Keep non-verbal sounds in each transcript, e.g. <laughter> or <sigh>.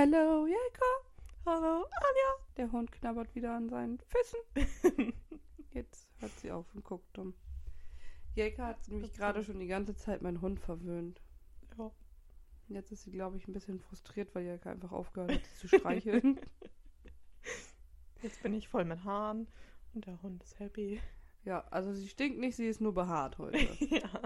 Hello, Jelka. Hallo, Anja. Der Hund knabbert wieder an seinen Füßen. <laughs> Jetzt hört sie auf und guckt dumm. Jelka hat nämlich gerade schon die ganze Zeit meinen Hund verwöhnt. Ja. Jetzt ist sie, glaube ich, ein bisschen frustriert, weil Jelka einfach aufgehört hat, sie zu streicheln. <laughs> <laughs> Jetzt bin ich voll mit Haaren und der Hund ist happy. ja, also sie stinkt nicht, sie ist nur behaart heute. ja.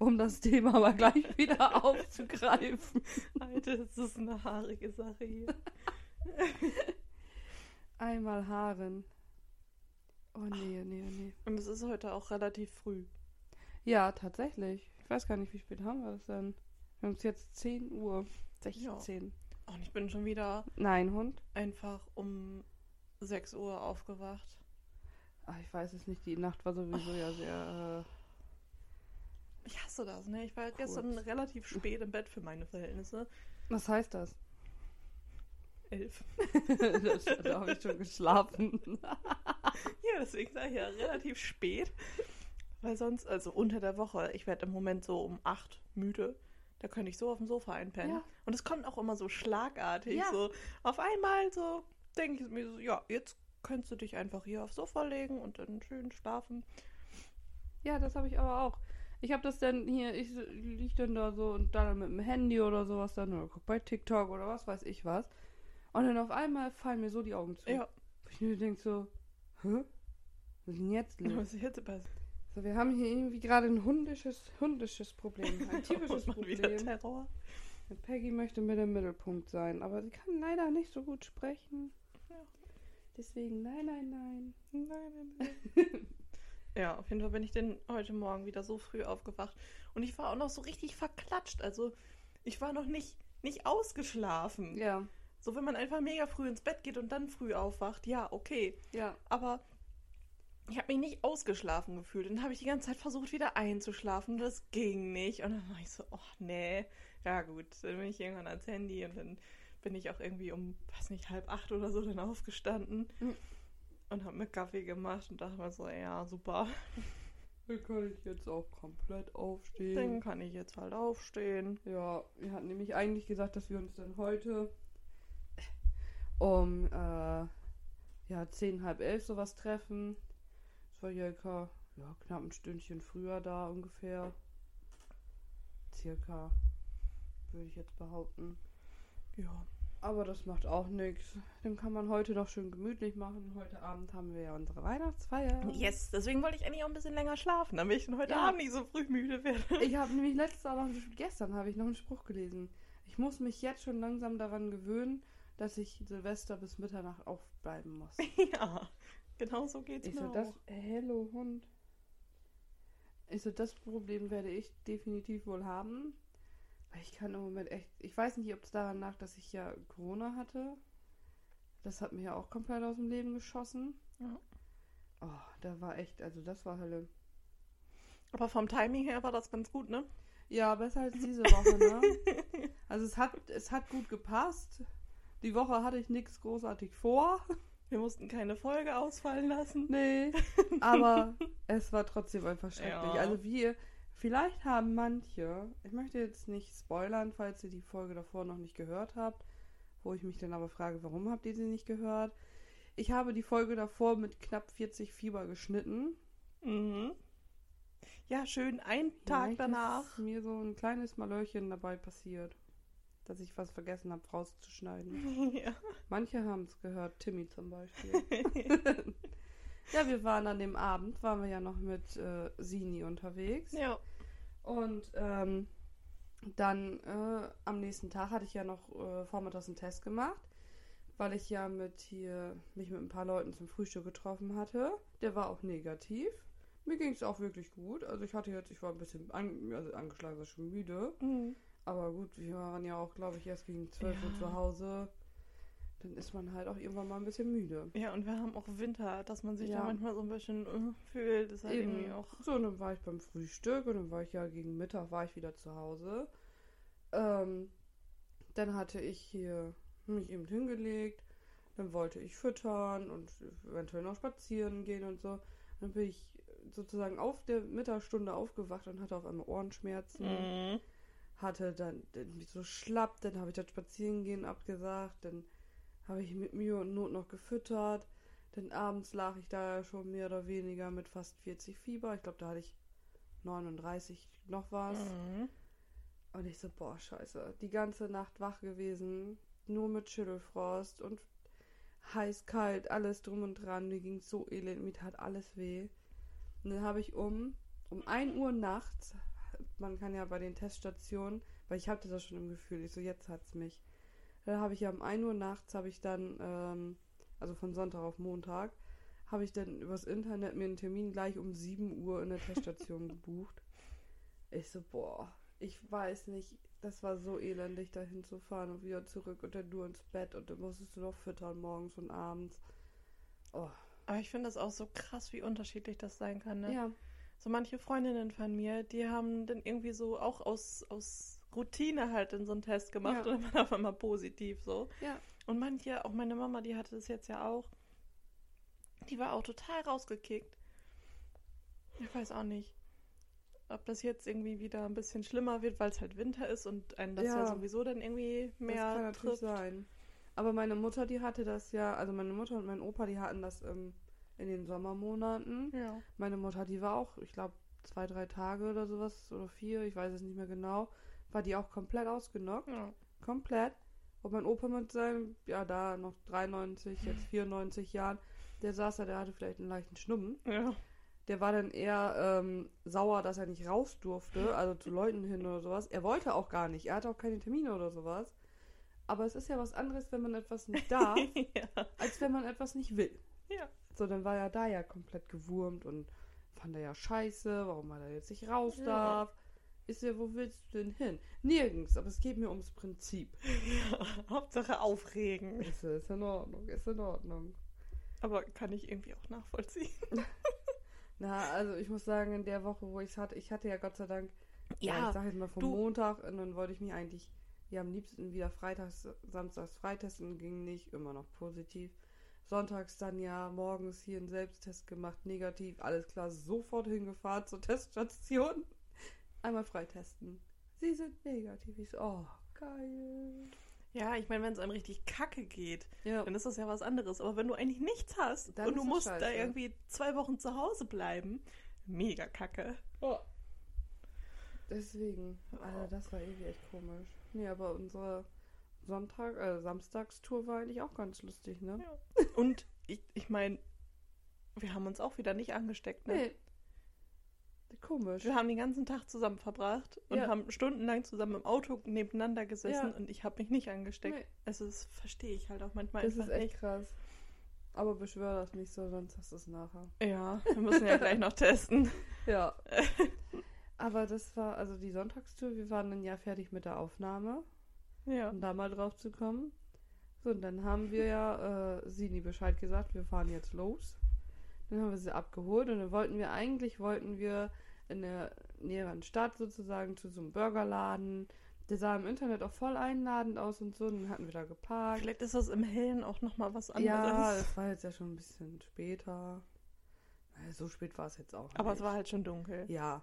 Um das Thema aber gleich wieder <laughs> aufzugreifen. Alter, das ist eine haarige Sache hier. <laughs> Einmal Haaren. Oh nee, nee, nee. Und es ist heute auch relativ früh. Ja, tatsächlich. Ich weiß gar nicht, wie spät haben wir das denn? Wir haben es jetzt 10 Uhr. 16. Und ich bin schon wieder Nein, Hund? einfach um 6 Uhr aufgewacht. Ach, ich weiß es nicht. Die Nacht war sowieso ja sehr. Ich hasse das, ne? Ich war gestern relativ spät im Bett für meine Verhältnisse. Was heißt das? Elf. <laughs> <laughs> da habe ich schon geschlafen. <laughs> Ja, deswegen sage ich ja relativ spät. Weil sonst, also unter der Woche, ich werde im Moment so um 8 müde. Da könnte ich so auf dem Sofa einpennen. Ja. Und es kommt auch immer so schlagartig. Ja. So auf einmal so denke ich mir so, ja, jetzt könntest du dich einfach hier aufs Sofa legen und dann schön schlafen. ja, das habe ich aber auch. Ich habe das dann hier, ich liege dann da so und dann mit dem Handy oder sowas dann oder guck bei TikTok oder was weiß ich was. Und dann auf einmal fallen mir so die Augen zu. Ja, ich mir denke so, hä? Was ist denn jetzt los? was ist jetzt passiert? So, wir haben hier irgendwie gerade ein hundisches, hundisches Problem, ein <laughs> typisches Mal wieder Problem. Terror. Peggy möchte mit im Mittelpunkt sein, aber sie kann leider nicht so gut sprechen. Ja. Deswegen, nein, nein, nein. Nein, nein, nein. <laughs> ja, auf jeden Fall bin ich denn heute Morgen wieder so früh aufgewacht. Und ich war auch noch so richtig verklatscht. Also ich war noch nicht, nicht ausgeschlafen. Ja, So, wenn man einfach mega früh ins Bett geht und dann früh aufwacht, ja, okay. ja. Aber ich habe mich nicht ausgeschlafen gefühlt. Dann habe ich die ganze Zeit versucht, wieder einzuschlafen. Und das ging nicht. Und dann war ich so, oh nee. Ja, gut. Dann bin ich irgendwann ans Handy und dann bin ich auch irgendwie um, weiß nicht, halb acht oder so dann aufgestanden Mhm. Und habe mir Kaffee gemacht und dachte mir so, ja, super. <laughs> Dann kann ich jetzt auch komplett aufstehen. Dann kann ich jetzt halt aufstehen. Ja, wir hatten nämlich eigentlich gesagt, dass wir uns dann heute um äh, ja, zehn, halb elf sowas treffen. Es war Jelka ja, knapp ein Stündchen früher da ungefähr. Circa, würde ich jetzt behaupten. Ja. Aber das macht auch nichts. Den kann man heute noch schön gemütlich machen. Heute Abend haben wir ja unsere Weihnachtsfeier. Yes, deswegen wollte ich eigentlich auch ein bisschen länger schlafen, damit ich heute Ja. Abend nicht so früh müde werde. <laughs> Ich habe nämlich letztes Mal, gestern habe ich noch einen Spruch gelesen. Ich muss mich jetzt schon langsam daran gewöhnen, dass ich Silvester bis Mitternacht aufbleiben muss. <laughs> ja, genau so geht's Ich mir so, auch. das, hello Hund. Ich so, das Problem werde ich definitiv wohl haben. Ich kann im Moment echt, ich weiß nicht, ob es daran lag, dass ich ja Corona hatte. Das hat mir ja auch komplett aus dem Leben geschossen. Ja. Oh, da war echt, also das war Hölle. Aber vom Timing her war das ganz gut, ne? Ja, besser als diese <laughs> Woche, ne? Also es hat, es hat gut gepasst. Die Woche hatte ich nichts großartig vor. Wir mussten keine Folge ausfallen lassen. Nee. Aber es war trotzdem einfach schrecklich. Ja. Also wir, vielleicht haben manche, ich möchte jetzt nicht spoilern, falls ihr die Folge davor noch nicht gehört habt, wo ich mich dann aber frage, warum habt ihr sie nicht gehört? Ich habe die Folge davor mit knapp 40 Fieber geschnitten. Mhm. Ja, schön, ein Tag danach. ist mir so ein kleines Malörchen dabei passiert, dass ich was vergessen habe, rauszuschneiden. <laughs> ja. Manche haben es gehört, Timmy zum Beispiel. <laughs> <laughs> ja, wir waren an dem Abend, waren wir ja noch mit äh, Sini unterwegs. ja. Und ähm, dann äh, am nächsten Tag hatte ich ja noch äh, vormittags einen Test gemacht, weil ich ja mit hier mich mit ein paar Leuten zum Frühstück getroffen hatte. Der war auch negativ. Mir ging es auch wirklich gut. Also ich hatte jetzt, ich war ein bisschen an, also angeschlagen, also schon müde. Mhm. Aber gut, wir waren ja auch, glaube ich, erst gegen 12 Uhr Ja. zu Hause. Dann ist man halt auch irgendwann mal ein bisschen müde. Ja, und wir haben auch Winter, dass man sich Ja. da manchmal so ein bisschen äh, fühlt. Ist halt Eben. irgendwie auch. So, und dann war ich beim Frühstück und dann war ich ja gegen Mittag war ich wieder zu Hause. Ähm, dann hatte ich hier mich eben hingelegt. Dann wollte ich füttern und eventuell noch spazieren gehen und so. Dann bin ich sozusagen auf der Mittagsstunde aufgewacht und hatte auf einmal Ohrenschmerzen. Mhm. hatte dann irgendwie so schlapp, dann habe ich das Spazierengehen abgesagt, dann habe ich mit Mühe und Not noch gefüttert, dann abends lag ich da ja schon mehr oder weniger mit fast 40 Fieber. Ich glaube, da hatte ich 39 noch was. Mhm. Und ich so, boah, scheiße. Die ganze Nacht wach gewesen, nur mit Schüttelfrost und heiß, kalt, alles drum und dran. Mir ging so elend, mir tat alles weh. Und dann habe ich um, um 1 Uhr nachts, man kann ja bei den Teststationen, weil ich hatte das schon im Gefühl, ich so, jetzt hat's mich. Dann habe ich ja um 1 Uhr nachts, habe ich dann, ähm, also von Sonntag auf Montag, habe ich dann übers Internet mir einen Termin gleich um 7 Uhr in der Teststation <laughs> gebucht. Ich so, boah, ich weiß nicht, das war so elendig, da hinzufahren und wieder zurück und dann nur ins Bett und dann musstest du noch füttern morgens und abends. Oh. Aber ich finde das auch so krass, wie unterschiedlich das sein kann, ne? Ja, So manche Freundinnen von mir, die haben dann irgendwie so auch aus, aus Routine halt in so einen Test gemacht Ja. und dann <laughs> auf einmal positiv so. ja, Und manche, auch meine Mama, die hatte das jetzt ja auch, die war auch total rausgekickt. Ich weiß auch nicht, ob das jetzt irgendwie wieder ein bisschen schlimmer wird, weil es halt Winter ist und einen das ja, Ja. sowieso dann irgendwie das mehr kann natürlich trifft. sein. Aber meine Mutter, die hatte das ja, also meine Mutter und mein Opa, die hatten das ähm, in den Sommermonaten. Ja. Meine Mutter, die war auch, ich glaube, zwei, drei Tage oder sowas oder vier, ich weiß es nicht mehr genau, war die auch komplett ausgenockt. ja. Komplett. Und mein Opa mit seinem, ja, da noch 93, jetzt 94 Jahren, der saß da, der hatte vielleicht einen leichten Schnupfen. Ja. Der war dann eher ähm, sauer, dass er nicht raus durfte, also zu Leuten hin oder sowas. Er wollte auch gar nicht, er hatte auch keine Termine oder sowas. Aber es ist ja was anderes, wenn man etwas nicht <laughs> darf, ja. als wenn man etwas nicht will. Ja. So, dann war er da ja komplett gewurmt und fand er ja scheiße, warum er da jetzt nicht raus Ja. darf. Ist ja, wo willst du denn hin? Nirgends, aber es geht mir ums Prinzip. ja. <laughs> Hauptsache aufregen. Ist, ist in Ordnung, ist in Ordnung. Aber kann ich irgendwie auch nachvollziehen. <laughs> Na, also ich muss sagen, in der Woche, wo ich es hatte, ich hatte ja Gott sei Dank, ja, ich sag jetzt mal vom du- Montag und dann wollte ich mich eigentlich, ja, am liebsten wieder freitags, samstags freitesten, ging nicht, immer noch positiv. Sonntags dann ja morgens hier einen Selbsttest gemacht, negativ, alles klar, sofort hingefahren zur Teststation. Einmal freitesten. Sie sind negativ. Ich so, oh, geil. Ja, ich meine, wenn es einem richtig kacke geht, Ja, dann ist das ja was anderes. Aber wenn du eigentlich nichts hast Dann und du musst da scheiße. irgendwie zwei Wochen zu Hause bleiben, mega kacke. deswegen. Also das war irgendwie echt komisch. Nee, aber unsere Sonntag, äh, Samstagstour war eigentlich auch ganz lustig, ne? Ja. Und ich, ich meine, wir haben uns auch wieder nicht angesteckt, ne? Nee. Komisch. Wir haben den ganzen Tag zusammen verbracht und Ja. haben stundenlang zusammen im Auto nebeneinander gesessen Ja. und ich habe mich nicht angesteckt. Nee. Also das verstehe ich halt auch manchmal Das ist echt nicht. krass. Aber beschwör das nicht so, sonst hast du es nachher. Ja, wir müssen ja gleich noch <laughs> testen. Ja. <laughs> Aber das war, also die Sonntagstour, wir waren dann ja fertig mit der Aufnahme, Ja. um da mal drauf zu kommen. So, und dann haben wir ja äh, Sini Bescheid gesagt, wir fahren jetzt los. Dann haben wir sie abgeholt und dann wollten wir, eigentlich wollten wir in der näheren Stadt sozusagen zu so einem Burgerladen. Der sah im Internet auch voll einladend aus und so. Und dann hatten wir da geparkt. Vielleicht ist das im Hellen auch nochmal was anderes. Ja, es war jetzt ja schon ein bisschen später. Naja, so spät war es jetzt auch Aber nicht. es war halt schon dunkel. Ja.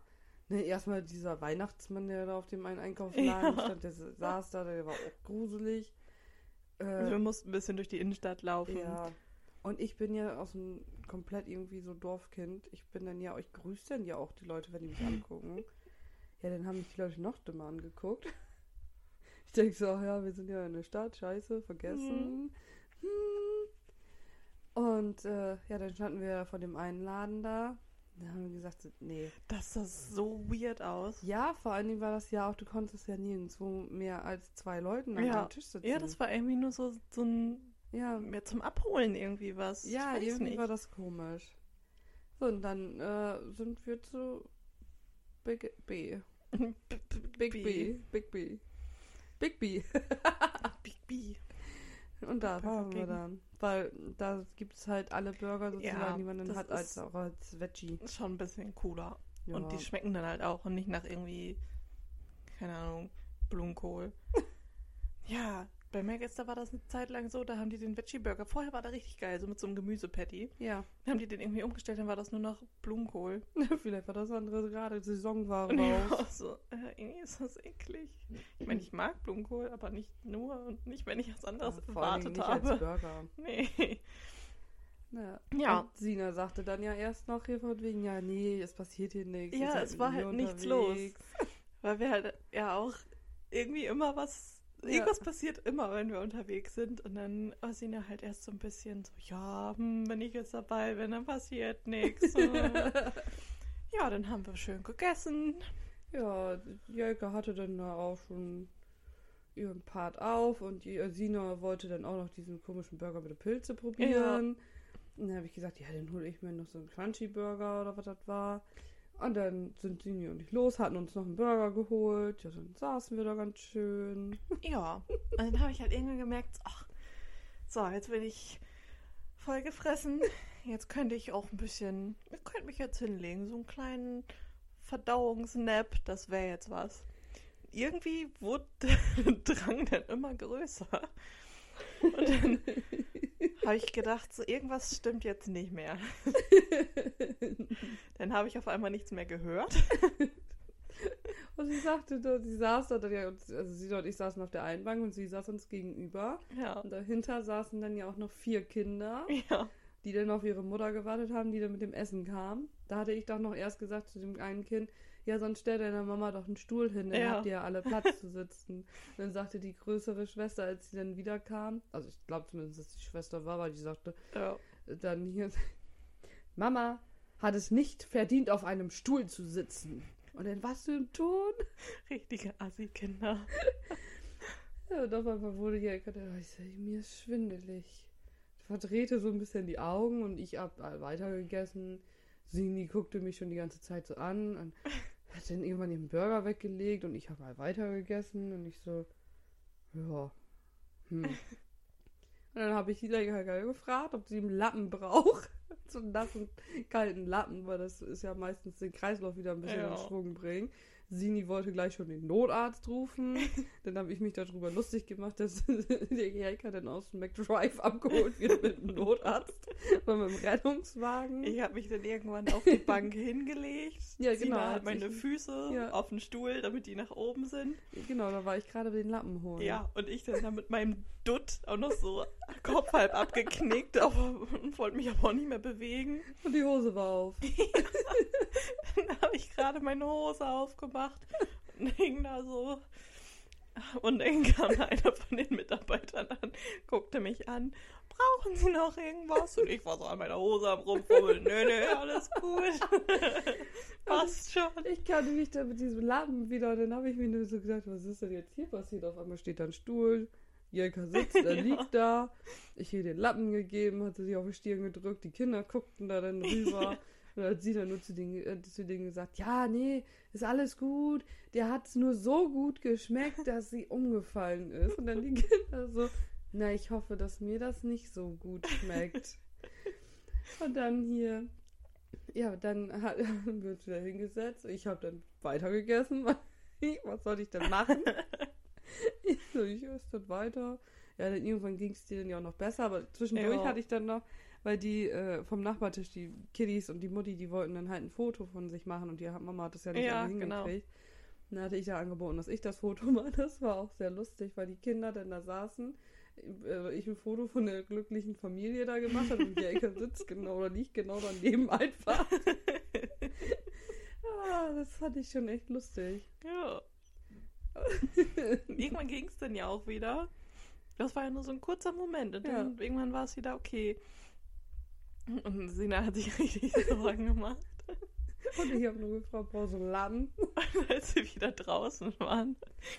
Ne, erstmal dieser Weihnachtsmann, der da auf dem einen Einkaufsladen <laughs> Ja. stand, der saß da, der war auch gruselig. Also wir Äh, mussten ein bisschen durch die Innenstadt laufen. ja. Und ich bin ja aus dem komplett irgendwie so Dorfkind. Ich bin dann ja, ich grüße dann ja auch die Leute, wenn die mich angucken. <laughs> Ja, dann haben mich die Leute noch dümmer angeguckt. <laughs> Ich denke so, ja, wir sind ja in der Stadt, scheiße, vergessen. Hm. Und äh, ja, dann standen wir vor dem einen Laden da. Da haben wir gesagt, nee. Das sah so weird aus. Ja, vor allen Dingen war das ja auch, du konntest ja nirgendwo mehr als zwei Leuten an Ja. einem Tisch sitzen. Ja, das war irgendwie nur so, so ein, ja, mehr zum Abholen irgendwie was. ja irgendwie nicht. war das komisch. So, und dann äh, sind wir zu Big B. <laughs> Big B. Big B. Big B. <laughs> Big B. Und da waren wir dann. Weil da gibt es halt alle Burger sozusagen, Ja, die man dann hat, als auch als Veggie. Ist schon ein bisschen cooler. Ja. Und die schmecken dann halt auch und nicht nach irgendwie, keine Ahnung, Blumenkohl. <laughs> ja, Bei da war das eine Zeit lang so, da haben die den Veggie-Burger, vorher war der richtig geil, so mit so einem Gemüsepatty. Ja. Dann haben die den irgendwie umgestellt, dann war das nur noch Blumenkohl. <laughs> Vielleicht war das andere gerade Saisonware Und ich raus. war auch so, äh, irgendwie ist das eklig. Ich meine, ich mag Blumenkohl, aber nicht nur und nicht, wenn ich was anderes Ja, erwartet nicht als habe. Burger. <laughs> Nee. Ja. Ja. Und Sina sagte dann ja erst noch hier von wegen, ja, nee, es passiert hier nichts. Ja, seid es war halt nichts unterwegs. Weil wir halt ja auch irgendwie immer was. Ja. Irgendwas passiert immer, wenn wir unterwegs sind. Und dann war Sina halt erst so ein bisschen so, ja, hm, wenn ich jetzt dabei bin, dann passiert nichts. <laughs> ja, dann haben wir schön gegessen. Ja, Jelke hatte dann da auch schon ihren Part auf und die, äh, Sina wollte dann auch noch diesen komischen Burger mit den Pilze probieren. Und dann habe ich gesagt, ja, dann hole ich mir noch so einen Crunchy Burger oder was das war. Und dann sind Sini und ich los, hatten uns noch einen Burger geholt. Ja, dann saßen wir da ganz schön. <laughs> Ja. Und dann habe ich halt irgendwann gemerkt, ach, so, jetzt bin ich voll gefressen. Jetzt könnte ich auch ein bisschen, ich könnte mich jetzt hinlegen, so einen kleinen Verdauungsnap, das wäre jetzt was. Irgendwie wurde <laughs> der Drang dann immer größer. Und dann <laughs> habe ich gedacht, so irgendwas stimmt jetzt nicht mehr. <laughs> Dann habe ich auf einmal nichts mehr gehört. Und sie sagte, sie saß da, also sie und ich saßen auf der einen Bank und sie saß uns gegenüber. Ja. Und dahinter saßen dann ja auch noch vier Kinder. Ja. die dann auf ihre Mutter gewartet haben, die dann mit dem Essen kam. Da hatte ich doch noch erst gesagt zu dem einen Kind, ja, sonst stell deiner Mama doch einen Stuhl hin, dann Ja. habt ihr ja alle Platz zu sitzen. Und dann sagte die größere Schwester, als sie dann wieder kam, also ich glaube zumindest, dass die Schwester war, weil die sagte ja. dann hier, <laughs> Mama hat es nicht verdient, auf einem Stuhl zu sitzen. Und dann was für ein Ton? Richtige Assi-Kinder. <laughs> Ja, und auf einmal wurde hier, ich sag, mir ist schwindelig. Ich verdrehte so ein bisschen die Augen und ich hab äh, weitergegessen. Sini guckte mich schon die ganze Zeit so an und <laughs> hat dann irgendwann ihren Burger weggelegt und ich habe mal weitergegessen und ich so, ja, hm. <laughs> Und dann habe ich die Lecker gefragt, ob sie einen Lappen braucht. <laughs> So einen nassen, kalten Lappen, weil das ist ja meistens den Kreislauf wieder ein bisschen Ja. in Schwung bringen. Sini wollte gleich schon den Notarzt rufen. <laughs> dann habe ich mich darüber lustig gemacht, dass <laughs> der Jäger dann aus dem McDrive abgeholt wird mit dem Notarzt <laughs> und mit dem Rettungswagen. Ich habe mich dann irgendwann auf die Bank hingelegt. Ja, Sina genau, hat meine sich- Füße ja. auf den Stuhl, damit die nach oben sind. Genau, da war ich gerade den Lappen holen. Ja, und ich dann da mit meinem Dutt auch noch so Kopf halb abgeknickt, aber und <laughs> wollte mich aber auch nicht mehr bewegen. Und die Hose war auf. <laughs> Dann habe ich gerade meine Hose aufgemacht und hing da so. Und dann kam einer von den Mitarbeitern an, guckte mich an. Brauchen Sie noch irgendwas? Und ich war so an meiner Hose am rumfummeln. Nö, nö, alles gut. <laughs> Passt schon. Ich kannte mich da mit diesem Lappen wieder und dann habe ich mir nur so gedacht, was ist denn jetzt hier passiert? Auf einmal steht da ein Stuhl, Jelka sitzt, er <laughs> Ja. liegt da. Ich ihr den Lappen gegeben, hatte sie auf die Stirn gedrückt, die Kinder guckten da dann rüber. <laughs> Und dann hat sie dann nur zu denen, äh, zu denen gesagt, ja, nee, ist alles gut. Der hat es nur so gut geschmeckt, dass sie umgefallen ist. Und dann die <laughs> Kinder so, na, ich hoffe, dass mir das nicht so gut schmeckt. Und dann hier, ja, dann hat, haben wir uns wieder hingesetzt. Ich habe dann weitergegessen. Was soll ich denn machen? Ich <laughs> so, ich esse dann weiter. Ja, dann irgendwann ging es dir dann ja auch noch besser, aber zwischendurch Ja. hatte ich dann noch, weil die äh, vom Nachbartisch, die Kiddies und die Mutti, die wollten dann halt ein Foto von sich machen und die Mama hat das ja nicht Ja, genau. hingekriegt. Dann hatte ich ja angeboten, dass ich das Foto <laughs> mache. Das war auch sehr lustig, weil die Kinder dann da saßen. äh, Ich ein Foto von der glücklichen Familie da gemacht habe und Jelke <laughs> sitzt genau oder liegt genau daneben einfach. ah, das fand ich schon echt lustig. Ja. <laughs> irgendwann ging es dann ja auch wieder. Das war ja nur so ein kurzer Moment und dann irgendwann war es wieder okay. Und Sina hat sich <laughs> richtig Sorgen gemacht. Und ich habe nur gefragt, brauchst du einen Laden? <laughs> Und als sie wieder draußen waren,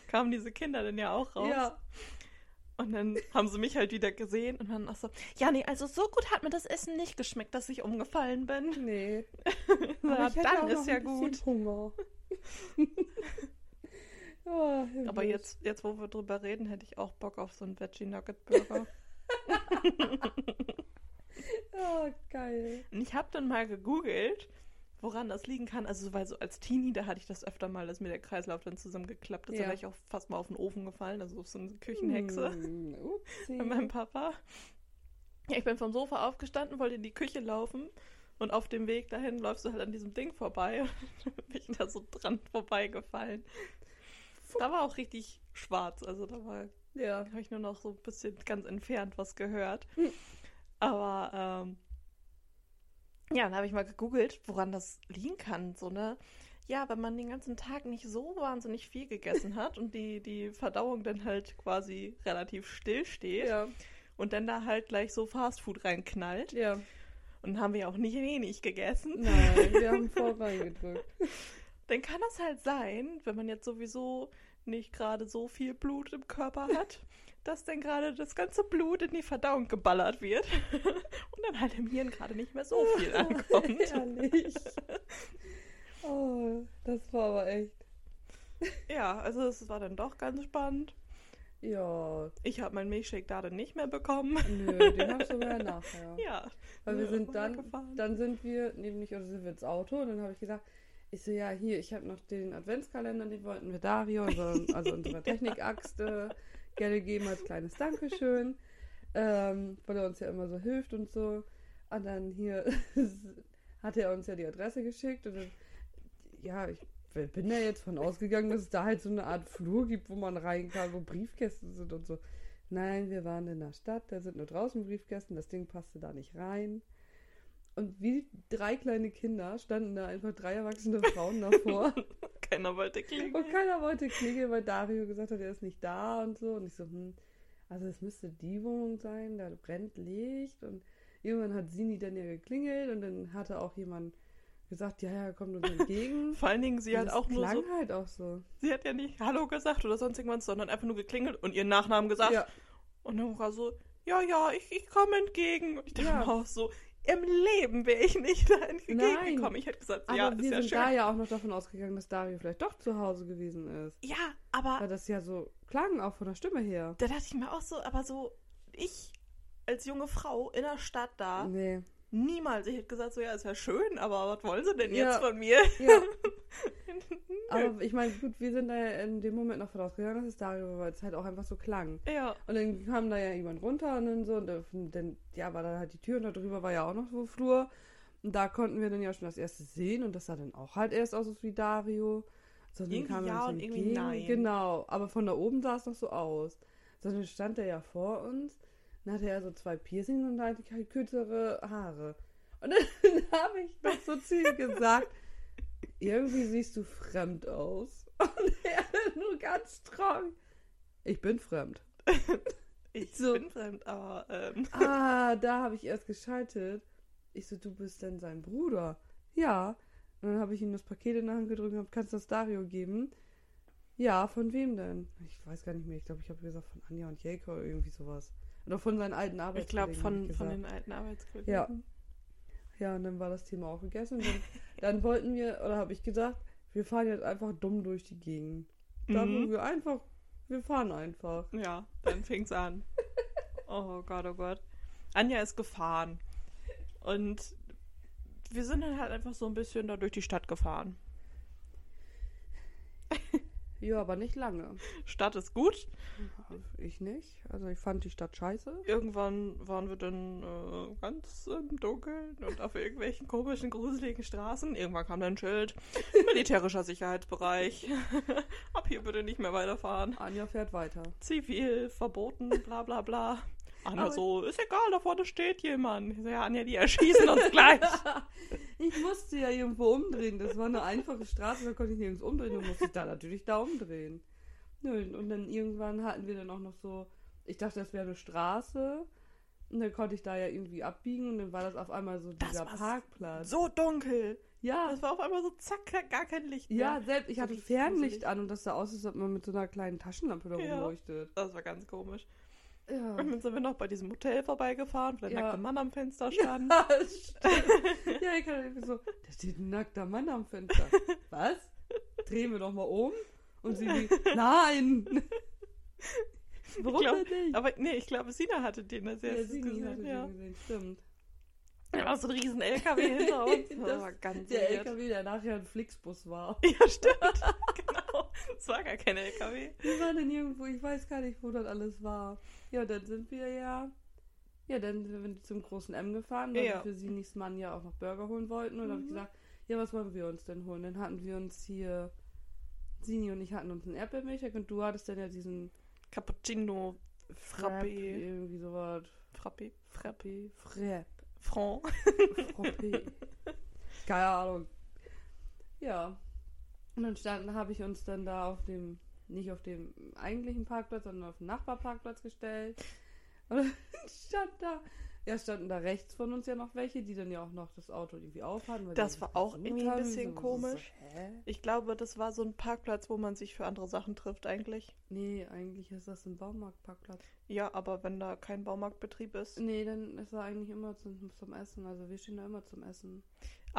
kamen diese Kinder dann ja auch raus. Ja. Und dann haben sie mich halt wieder gesehen und dann auch so, ja, nee, also so gut hat mir das Essen nicht geschmeckt, dass ich umgefallen bin. Nee. Aber ich hätte dann auch noch ist ja gut. Hunger. Oh, Aber jetzt, jetzt, wo wir drüber reden, hätte ich auch Bock auf so einen Veggie Nugget Burger. <laughs> Oh, geil. Und ich habe dann mal gegoogelt, woran das liegen kann. Also, weil so als Teenie, da hatte ich das öfter mal, dass mir der Kreislauf dann zusammengeklappt ist. Ja. Da wäre ich auch fast mal auf den Ofen gefallen, also auf so eine Küchenhexe Hm, upsie. <laughs> bei meinem Papa. Ja, ich bin vom Sofa aufgestanden, wollte in die Küche laufen und auf dem Weg dahin läufst du halt an diesem Ding vorbei <laughs> und dann bin ich da so dran vorbeigefallen. Da war auch richtig schwarz, also da war Ja. habe ich nur noch so ein bisschen ganz entfernt was gehört. Hm. Aber ähm, ja, dann habe ich mal gegoogelt, woran das liegen kann. So, ne? Ja, wenn man den ganzen Tag nicht so wahnsinnig viel gegessen hat und die, die Verdauung dann halt quasi relativ still steht Ja. und dann da halt gleich so Fastfood reinknallt. Ja. Und dann haben wir auch nicht wenig gegessen. Nein, wir haben <laughs> voll reingedrückt. Dann kann das halt sein, wenn man jetzt sowieso nicht gerade so viel Blut im Körper <laughs> hat, dass dann gerade das ganze Blut in die Verdauung geballert wird <laughs> und dann halt im Hirn gerade nicht mehr so viel <laughs> ankommt. Ehrlich. Oh, das war aber echt. ja, also es war dann doch ganz spannend. Ja, Ich habe meinen Milchshake da dann nicht mehr bekommen. nö, den hast du ja nachher. Ja. Weil wir sind dann, gefahren. dann sind wir nämlich, oder sind wir ins Auto und dann habe ich gesagt, ich so, ja, hier, ich habe noch den Adventskalender, den wollten wir Dario, also, also unserer Technikaxt, äh, gerne geben als kleines Dankeschön, ähm, weil er uns ja immer so hilft und so. Und dann hier <laughs> hat er uns ja die Adresse geschickt und dann, ja, ich bin da jetzt von ausgegangen, dass es da halt so eine Art Flur gibt, wo man rein kann, wo Briefkästen sind und so. Nein, wir waren in der Stadt, da sind nur draußen Briefkästen, das Ding passte da nicht rein. Und wie drei kleine Kinder standen da einfach drei erwachsene Frauen davor. <laughs> Keiner wollte klingen. und keiner wollte klingeln, weil Dario gesagt hat, er ist nicht da und so. Und ich so, hm, also es müsste die Wohnung sein, da brennt Licht. Und irgendwann hat Sini dann ja geklingelt und dann hatte auch jemand gesagt, ja, ja, kommt uns entgegen. <laughs> Vor allen Dingen, sie Und hat auch nur so, halt auch so. sie hat ja nicht Hallo gesagt oder sonst irgendwas, sondern einfach nur geklingelt und ihren Nachnamen gesagt. Ja, Und dann war so, ja, ja, ich, ich komme entgegen. Und ich dachte Ja. auch so, im Leben wäre ich nicht <laughs> da entgegengekommen. Nein. Ich hätte gesagt, aber ja, ist wir ja sind schön. da ja auch noch davon ausgegangen, dass Dario vielleicht doch zu Hause gewesen ist. Ja, aber Weil das ja so klang, auch von der Stimme her. da dachte ich mir auch so, aber so, ich als junge Frau in der Stadt da, Nee. niemals. Ich hätte gesagt, so, ja, ist ja schön, aber was wollen sie denn Ja. jetzt von mir? Ja. <laughs> Aber <laughs> ich meine, gut, wir sind da ja in dem Moment noch von ausgegangen, dass es Dario war, weil es halt auch einfach so klang. ja, Und dann kam da ja jemand runter und dann so, und dann- dann, ja, war da halt die Tür und da drüber war ja auch noch so Flur. Und da konnten wir dann ja schon das erste sehen und das sah dann auch halt erst aus wie Dario. So, dann Irgendwie kam ja und irgendwie entgegen. nein. Genau, aber von da oben sah es noch so aus. So, dann stand er ja vor uns, dann hatte er so zwei Piercings und halt kürzere Haare. Und <laughs> dann habe ich noch so zu ihm gesagt, irgendwie siehst du fremd aus. <laughs> Und er nur ganz trocken. Ich bin fremd. <laughs> ich So. bin fremd, aber ähm, <laughs> Ah, da habe ich erst geschaltet. Ich so, du bist denn sein Bruder? Ja. Und dann habe ich ihm das Paket in die Hand gedrückt und hab, kannst du das Dario geben? Ja, von wem denn? Ich weiß gar nicht mehr. Ich glaube, ich habe gesagt von Anja und Jelko oder irgendwie sowas. Oder von seinen alten ich Arbeitskollegen. glaube hab von, ich von den alten Arbeitskollegen. Ja. Ja, und dann war das Thema auch gegessen. Dann, <laughs> dann wollten wir, oder habe ich gesagt, wir fahren jetzt einfach dumm durch die Gegend. Da, wo Mhm. wir einfach, wir fahren einfach. Ja, dann fing's an. <laughs> Oh Gott, oh Gott. Anja ist gefahren. Und wir sind dann halt einfach so ein bisschen da durch die Stadt gefahren. <laughs> Ja, aber nicht lange. Stadt ist gut. Ich nicht. Also ich fand die Stadt scheiße. Irgendwann waren wir dann äh, ganz im Dunkeln und auf irgendwelchen komischen, gruseligen Straßen. Irgendwann kam dann ein Schild. <laughs> Militärischer Sicherheitsbereich. <laughs> Ab hier bitte nicht mehr weiterfahren. Anja fährt weiter. Zivil, verboten, bla bla bla. Anja Aber- so, ist egal, da vorne steht jemand. Ich so, ja, Anja, die erschießen uns gleich. <laughs> Ich musste ja irgendwo umdrehen. Das war eine einfache Straße, da konnte ich nirgends umdrehen. Dann musste ich da natürlich da umdrehen. Nö, und dann irgendwann hatten wir dann auch noch so, ich dachte, das wäre eine Straße. Und dann konnte ich da ja irgendwie abbiegen und dann war das auf einmal so dieser. Parkplatz. So dunkel. Ja, Das war auf einmal so zack, gar kein Licht mehr. ja, selbst ich hatte Fernlicht an und das sah aus, als ob man mit so einer kleinen Taschenlampe da Ja. rumleuchtet. Das war ganz komisch. Ja. Und dann sind wir noch bei diesem Hotel vorbeigefahren, wo der Ja. nackte Mann am Fenster <laughs> stand. Ja, stimmt. ja, ich kann irgendwie so, da steht ein nackter Mann am Fenster. Was? Drehen wir doch mal um. Und sie wie, nein! Warum glaub, denn nicht? Aber nee, ich glaube, Sina hatte den als ja, erstes sie gesehen. hatte ja. den gesehen, stimmt. Da war so ein riesen LKW hinter <laughs> uns. Das, Das- war ganz Der weird. LKW, der nachher ein Flixbus war. Ja, stimmt. <laughs> genau. Es war gar kein LKW. Wir waren dann irgendwo, ich weiß gar nicht, wo das alles war. Ja, dann sind wir ja. Ja, dann sind wir zum großen M gefahren, weil Ja. wir für Sinis Mann ja auch noch Burger holen wollten. Und dann habe ich Mhm. gesagt, ja, was wollen wir uns denn holen? Dann hatten wir uns hier, Sini und ich hatten uns einen Erdbeermilchshake und du hattest dann ja diesen Cappuccino, Frapp, Frappé. irgendwie sowas. Frappé, Frappé, Frapp, Franc. Frappé. <laughs> Keine Ahnung. Ja. Und dann standen, habe ich uns dann da auf dem, nicht auf dem eigentlichen Parkplatz, sondern auf dem Nachbarparkplatz gestellt. <laughs> Und dann stand da, ja, standen da rechts von uns ja noch welche, die dann ja auch noch das Auto irgendwie aufhatten. Das war auch irgendwie ein bisschen So, komisch. So? Ich glaube, das war so ein Parkplatz, wo man sich für andere Sachen trifft eigentlich. Nee, eigentlich ist das ein Baumarktparkplatz. Ja, aber wenn da kein Baumarktbetrieb ist. Nee, dann ist er eigentlich immer zum, zum Essen. Also wir stehen da immer zum Essen.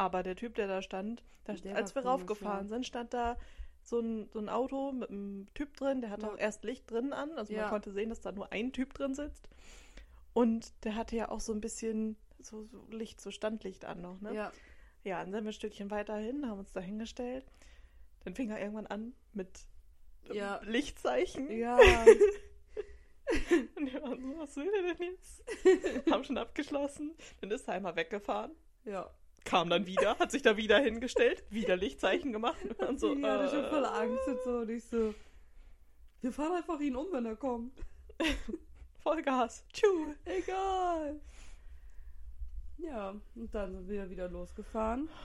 Aber der Typ, der da stand, da, Der als wir raufgefahren ja. sind, stand da so ein, so ein Auto mit einem Typ drin, der hatte Ja. auch erst Licht drin an. Also man konnte sehen, dass da nur ein Typ drin sitzt. Und der hatte ja auch so ein bisschen so, so Licht, so Standlicht an noch, ne? Ja. Ja, dann sind wir ein Stückchen weiter hin, haben uns da hingestellt. Dann fing er irgendwann an mit ähm, Ja. Lichtzeichen. Ja. <laughs> Und wir waren so, was will der denn jetzt? <laughs> haben schon abgeschlossen. Dann ist er einmal weggefahren. ja. Kam dann wieder, hat sich da wieder hingestellt, wieder Lichtzeichen gemacht. Und so, ich hatte schon äh, voll Angst und so. Und ich so, wir fahren einfach ihn um, wenn er kommt. <laughs> Vollgas. Tschu. Egal. Ja, und dann sind wir wieder losgefahren. <laughs>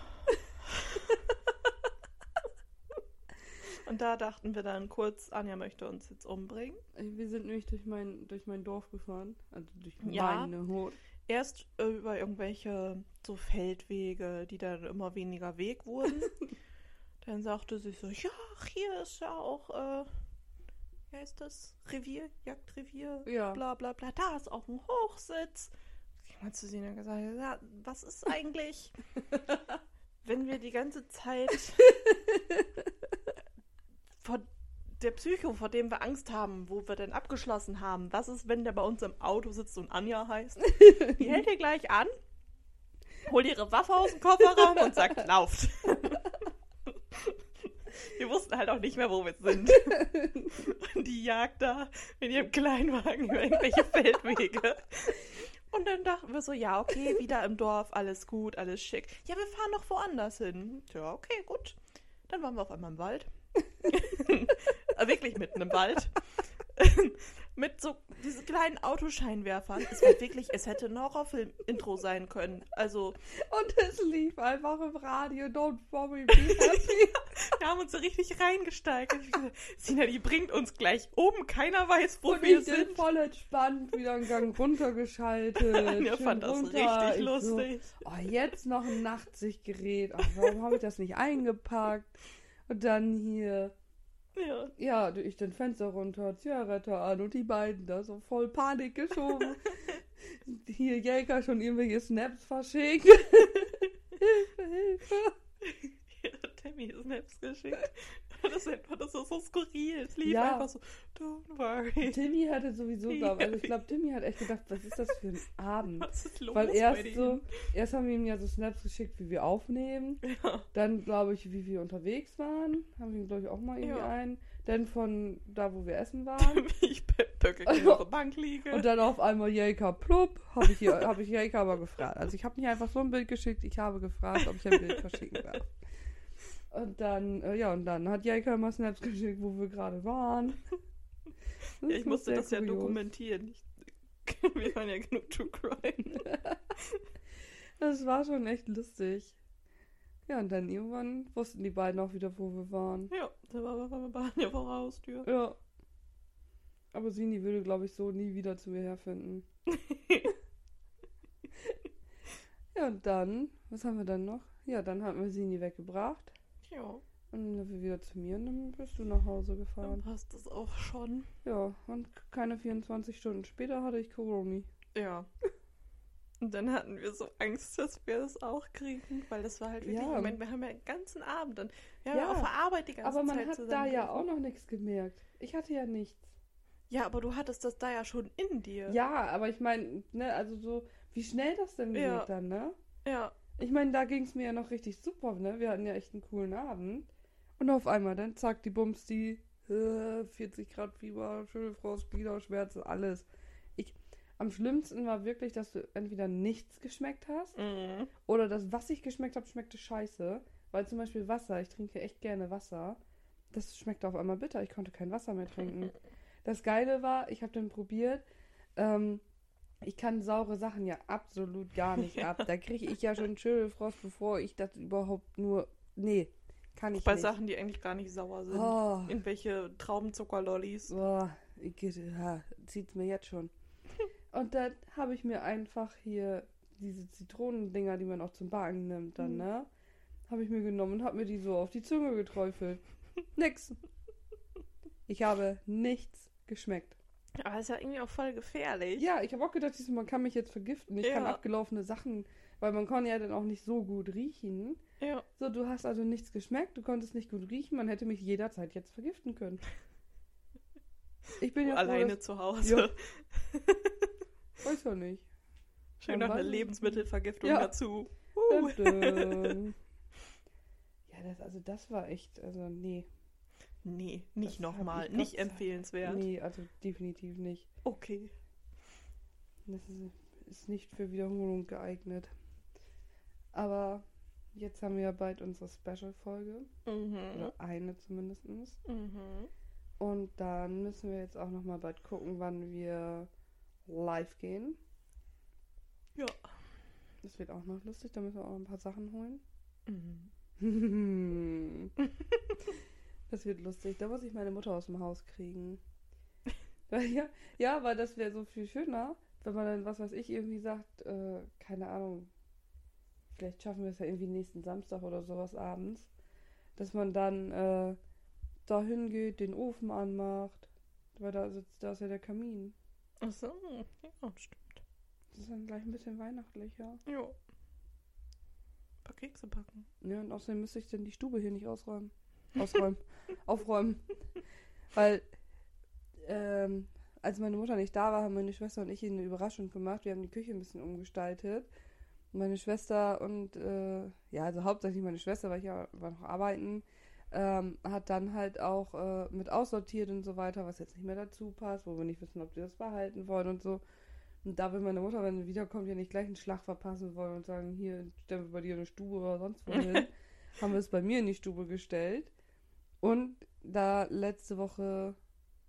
Und da dachten wir dann kurz, Anja möchte uns jetzt umbringen. Wir sind nämlich durch mein, durch mein Dorf gefahren. Also durch Ja. meine Hut. Erst über irgendwelche so Feldwege, die dann immer weniger Weg wurden. <laughs> dann sagte sie so, ja, hier ist ja auch, äh, wie heißt das? Revier, Jagdrevier, Ja. bla bla bla. Da ist auch ein Hochsitz. Ich mal zu Sina gesagt, ja, was ist eigentlich, <laughs> wenn wir die ganze Zeit <laughs> vor der Psycho, vor dem wir Angst haben, wo wir denn abgeschlossen haben, was ist, wenn der bei uns im Auto sitzt und Anja heißt? <laughs> Die hält hier gleich an, holt ihre Waffe aus dem Kofferraum und sagt, lauft. <laughs> Wir wussten halt auch nicht mehr, wo wir sind. <laughs> Und die jagt da mit ihrem Kleinwagen über irgendwelche Feldwege. Und dann dachten wir so, ja, okay, wieder im Dorf, alles gut, alles schick. Ja, wir fahren noch woanders hin. Ja, okay, gut. Dann waren wir auf einmal im Wald. Äh, <laughs> Wirklich mitten im Wald. <laughs> Mit so diesen kleinen Autoscheinwerfern. Es war wirklich, es hätte ein Horrorfilm-Intro sein können. Also, Und es lief einfach im Radio. Don't worry, be happy. <laughs> wir haben uns so richtig reingesteigert. Sina, die bringt uns gleich um. Keiner weiß, wo und wir ich bin sind. voll entspannt, wieder einen Gang runtergeschaltet. Schön fand das runter. richtig Ich lustig. So, oh, jetzt noch ein Nachtsichtgerät. Ach, warum habe ich das nicht eingepackt? Und dann hier, Ja. ja, ich den Fenster runter, Zigarette an und die beiden da so voll Panik geschoben. <laughs> hier Jelka schon irgendwelche Snaps verschickt. <laughs> Hilfe, Hilfe. <laughs> Ja, Tammy Snaps geschickt. Das, war- das ist so skurril. Es lief Ja. einfach so, don't worry. Timmy hatte sowieso, glaub, also ich glaube, Timmy hat echt gedacht, was ist das für ein <laughs> Abend? Was ist los Weil erst so, erst haben wir ihm ja so Snaps geschickt, wie wir aufnehmen. Ja. Dann, glaube ich, wie wir unterwegs waren. Haben wir ihm, glaube ich, auch mal irgendwie Ja. ein. Dann von da, wo wir essen waren. <laughs> Ich King auf der Bank liege. Und dann auf einmal Jelka plupp. Habe ich, hab ich Jelka aber gefragt. Also ich habe nicht einfach so ein Bild geschickt, ich habe gefragt, ob ich ein Bild verschicken darf. Und dann, äh, ja, und dann hat Jelka mal Snaps geschickt, wo wir gerade waren. <laughs> Ja, ich musste das ja kurios. dokumentieren. Ich, <laughs> wir waren ja genug True Crime. <laughs> Das war schon echt lustig. Ja, und dann irgendwann wussten die beiden auch wieder, wo wir waren. Ja, da waren wir bei vor der Haustür. Ja. Aber Sini würde, glaube ich, so nie wieder zu mir herfinden. ja, und dann, was haben wir dann noch? Ja, dann hatten wir Sini weggebracht. Ja, Und dann wieder zu mir und dann bist du nach Hause dann gefahren. passt das auch schon. Ja, und keine 24 Stunden später hatte ich Corona. Ja. Und dann hatten wir so Angst, dass wir das auch kriegen, weil das war halt wirklich, Ja. ich meine, wir haben ja den ganzen Abend und wir haben Ja, ja auf der Arbeit die ganze Aber man Zeit hat da ja auch noch nichts gemerkt. Ich hatte ja nichts. Ja, aber du hattest das da ja schon in dir. Ja, aber ich meine, ne, also so Wie schnell das denn Ja. geht dann, ne? Ja. Ich meine, da ging es mir ja noch richtig super, ne? Wir hatten ja echt einen coolen Abend. Und auf einmal dann zack, die Bums, die äh, 40 Grad Fieber, Schüttelfrost, Gliederschmerzen, alles. Ich, am schlimmsten war wirklich, dass du entweder nichts geschmeckt hast Mhm. oder das, was ich geschmeckt habe, schmeckte scheiße. Weil zum Beispiel Wasser, ich trinke echt gerne Wasser. Das schmeckte auf einmal bitter. Ich konnte kein Wasser mehr trinken. <laughs> Das Geile war, ich habe den probiert. Ähm, ich kann saure Sachen ja absolut gar nicht ab. Da kriege ich ja schon Schüttelfrost, bevor ich das überhaupt nur. Nee, kann ich Bei nicht. Sachen, die eigentlich gar nicht sauer sind. Oh, Irgendwelche Traubenzuckerlollis. boah, ich, ja, zieht's mir jetzt schon. Und dann habe ich mir einfach hier diese Zitronendinger, die man auch zum Backen nimmt, dann, Mhm. ne? Habe ich mir genommen und habe mir die so auf die Zunge geträufelt. <laughs> Nix. Ich habe nichts geschmeckt. Aber ist ja irgendwie auch voll gefährlich. Ja, ich habe auch gedacht, man kann mich jetzt vergiften. Ich kann Ja. abgelaufene Sachen, weil man kann ja dann auch nicht so gut riechen. Ja. So, du hast also nichts geschmeckt, du konntest nicht gut riechen, man hätte mich jederzeit jetzt vergiften können. Ich bin ja froh, Alleine dass- zu Hause. <laughs> weiß ja nicht. Schön noch eine Lebensmittelvergiftung Ja. dazu. Uh. <laughs> Ja, das, also das war echt, also nee. Nee, nicht nochmal. ich Nicht empfehlenswert. Nee, also definitiv nicht. Okay. Das ist, ist nicht für Wiederholung geeignet. Aber jetzt haben wir ja bald unsere Special-Folge. Mhm. Oder eine zumindest. Mhm. Und dann müssen wir jetzt auch nochmal bald gucken, wann wir live gehen. Ja. Das wird auch noch lustig, da müssen wir auch ein paar Sachen holen. Mhm. <laughs> <laughs> das wird lustig. Da muss ich meine Mutter aus dem Haus kriegen. <laughs> Ja, ja, weil das wäre so viel schöner, wenn man dann, was weiß ich, irgendwie sagt, äh, keine Ahnung, vielleicht schaffen wir es ja irgendwie nächsten Samstag oder sowas abends, dass man dann äh, dahin geht, den Ofen anmacht, weil da sitzt, da ist ja der Kamin. Ach so. Ja, stimmt. Das ist dann gleich ein bisschen weihnachtlicher. Ja. Ein paar Kekse backen. Ja, und außerdem müsste ich dann die Stube hier nicht ausräumen. Ausräumen. Aufräumen. Weil, ähm, als meine Mutter nicht da war, haben meine Schwester und ich ihnen eine Überraschung gemacht. Wir haben die Küche ein bisschen umgestaltet. Meine Schwester und, äh, ja, also hauptsächlich meine Schwester, weil ich ja war noch arbeiten, ähm, hat dann halt auch äh, mit aussortiert und so weiter, was jetzt nicht mehr dazu passt, wo wir nicht wissen, ob die das behalten wollen und so. Und da will meine Mutter, wenn sie wiederkommt, ja nicht gleich einen Schlag verpassen wollen und sagen, hier, stellen wir bei dir eine Stube oder sonst wo hin, <laughs> haben wir es bei mir in die Stube gestellt. Und da letzte Woche,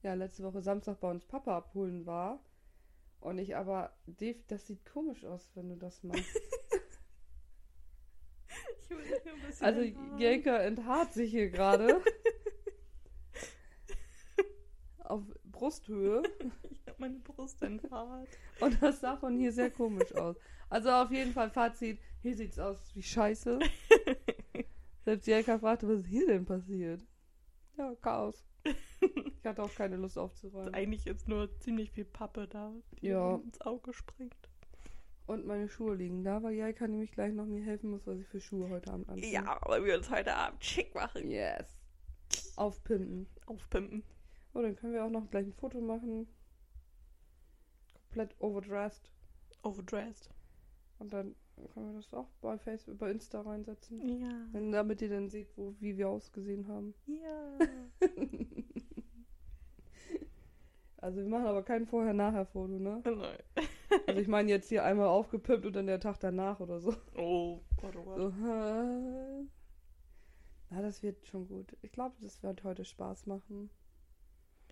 ja, letzte Woche Samstag bei uns Papa abholen war und ich aber, Dave, das sieht komisch aus, wenn du das machst. <laughs> Ich will hier ein bisschen Also. Jelka enthaart sich hier gerade. <laughs> auf Brusthöhe. Ich hab meine Brust enthaart. Und das sah von hier sehr komisch aus. Also auf jeden Fall Fazit, hier sieht's aus wie Scheiße. <laughs> Selbst Jelka fragte, was ist hier denn passiert? Ja, Chaos. <laughs> Ich hatte auch keine Lust aufzuräumen. Eigentlich ist nur ziemlich viel Pappe da, die Ja. ins Auge springt. Und meine Schuhe liegen da, weil Jelka nämlich gleich noch mir helfen muss, was ich für Schuhe heute Abend anziehe. Ja, weil wir uns heute Abend schick machen. Yes. Aufpimpen. Aufpimpen. Oh, dann können wir auch noch gleich ein Foto machen. Komplett overdressed. Overdressed. Und dann können wir das auch bei Facebook, bei Insta reinsetzen. Ja. Wenn- Damit ihr dann seht, wo, wie wir ausgesehen haben. Ja. <laughs> Also wir machen aber kein Vorher-Nachher-Foto, ne? Nein. Also ich meine jetzt hier einmal aufgepimpt und dann der Tag danach oder so. Oh Gott, oh Gott. so. Na, das wird schon gut. Ich glaube, das wird heute Spaß machen.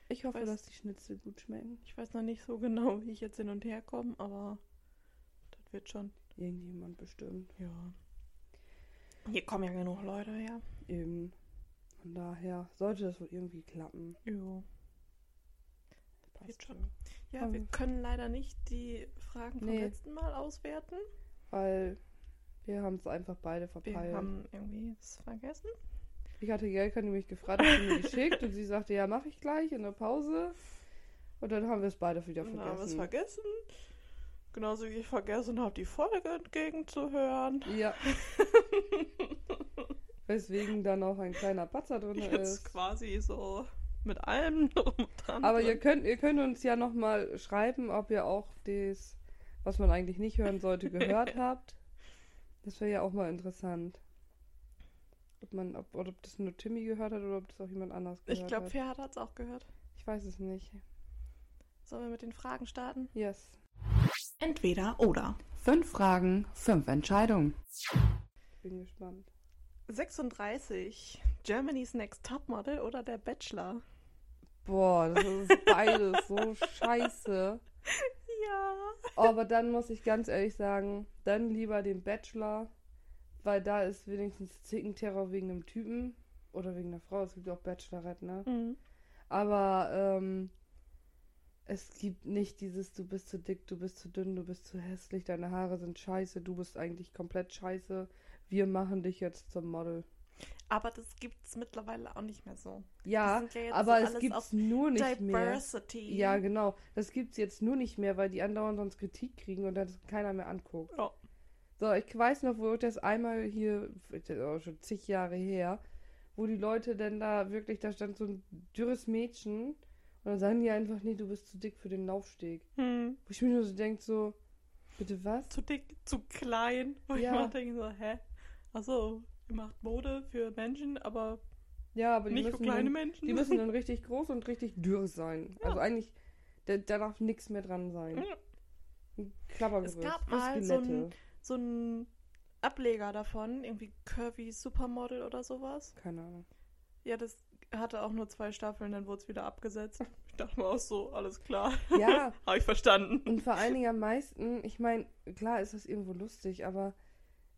Ich hoffe, Weiß- dass die Schnitzel gut schmecken. Ich weiß noch nicht so genau, wie ich jetzt hin und her komme, aber das wird schon. Irgendjemand bestimmt. Ja. Hier kommen ja genug Leute her. Eben. Von daher sollte das wohl irgendwie klappen. Ja. Passt schon. Ja, wir Ähm. können leider nicht die Fragen vom Nee. letzten Mal auswerten. Weil wir haben es einfach beide Wir verpeilt. haben irgendwie es vergessen. Ich hatte Jelka nämlich gefragt, ob sie mir die schickt und sie sagte, ja, mache ich gleich in der Pause. Und dann haben wir es beide wieder Dann haben wir es vergessen. Genauso wie ich vergessen habe, die Folge entgegenzuhören. Ja. <laughs> Weswegen dann auch ein kleiner Patzer drin Jetzt ist. quasi so mit allem <laughs> drum und dran. Aber ihr drin. könnt, ihr könnt uns ja nochmal schreiben, ob ihr auch das was man eigentlich nicht hören sollte, gehört <laughs> habt. Das wäre ja auch mal interessant. Ob man, ob, oder ob das nur Timmy gehört hat oder ob das auch jemand anders gehört Ich glaube, hat. Ferhat hat es auch gehört. Ich weiß es nicht. Sollen wir mit den Fragen starten? Yes. Entweder oder. Fünf Fragen, fünf Entscheidungen. Bin gespannt. 36. Germany's Next Topmodel oder der Bachelor? Boah, das ist <laughs> beides so scheiße. Ja. Aber dann muss ich ganz ehrlich sagen, dann lieber den Bachelor, weil da ist wenigstens Zickenterror wegen einem Typen oder wegen einer Frau. Es gibt ja auch Bachelorette, ne? Mhm. Aber ähm, es gibt nicht dieses, du bist zu dick, du bist zu dünn, du bist zu hässlich, deine Haare sind scheiße, du bist eigentlich komplett scheiße. Wir machen dich jetzt zum Model. Aber das gibt's mittlerweile auch nicht mehr so. Ja, ja aber es gibt's auf nur nicht mehr. Diversity. Ja, genau. Das gibt's jetzt nur nicht mehr, weil die andauernd sonst Kritik kriegen und das keiner mehr anguckt. Ja. So, ich weiß noch, wo ich das einmal hier, das ist auch schon zig Jahre her, wo die Leute denn da wirklich, da stand so ein dürres Mädchen und dann sagen die einfach, nee, du bist zu dick für den Laufsteg. Hm. Wo ich mir nur so denke, so, bitte was? Zu dick, zu klein. <laughs> Wo Ja. ich mal denke so, hä? Achso, ihr macht Mode für Menschen, aber Ja, aber die nicht für kleine dann, Menschen. die müssen dann <laughs> richtig groß und richtig dürr sein. Ja. Also eigentlich, da, da darf nichts mehr dran sein. Ja. Ein Klappergerüst. Es gab mal so ein- so ein Ableger davon, irgendwie Curvy Supermodel oder sowas. Keine Ahnung. Ja, das hatte auch nur zwei Staffeln, dann wurde es wieder abgesetzt. Ich dachte mir auch so, alles klar. Ja, <laughs> Habe ich verstanden. Und vor allen Dingen am meisten, ich meine, klar ist das irgendwo lustig, aber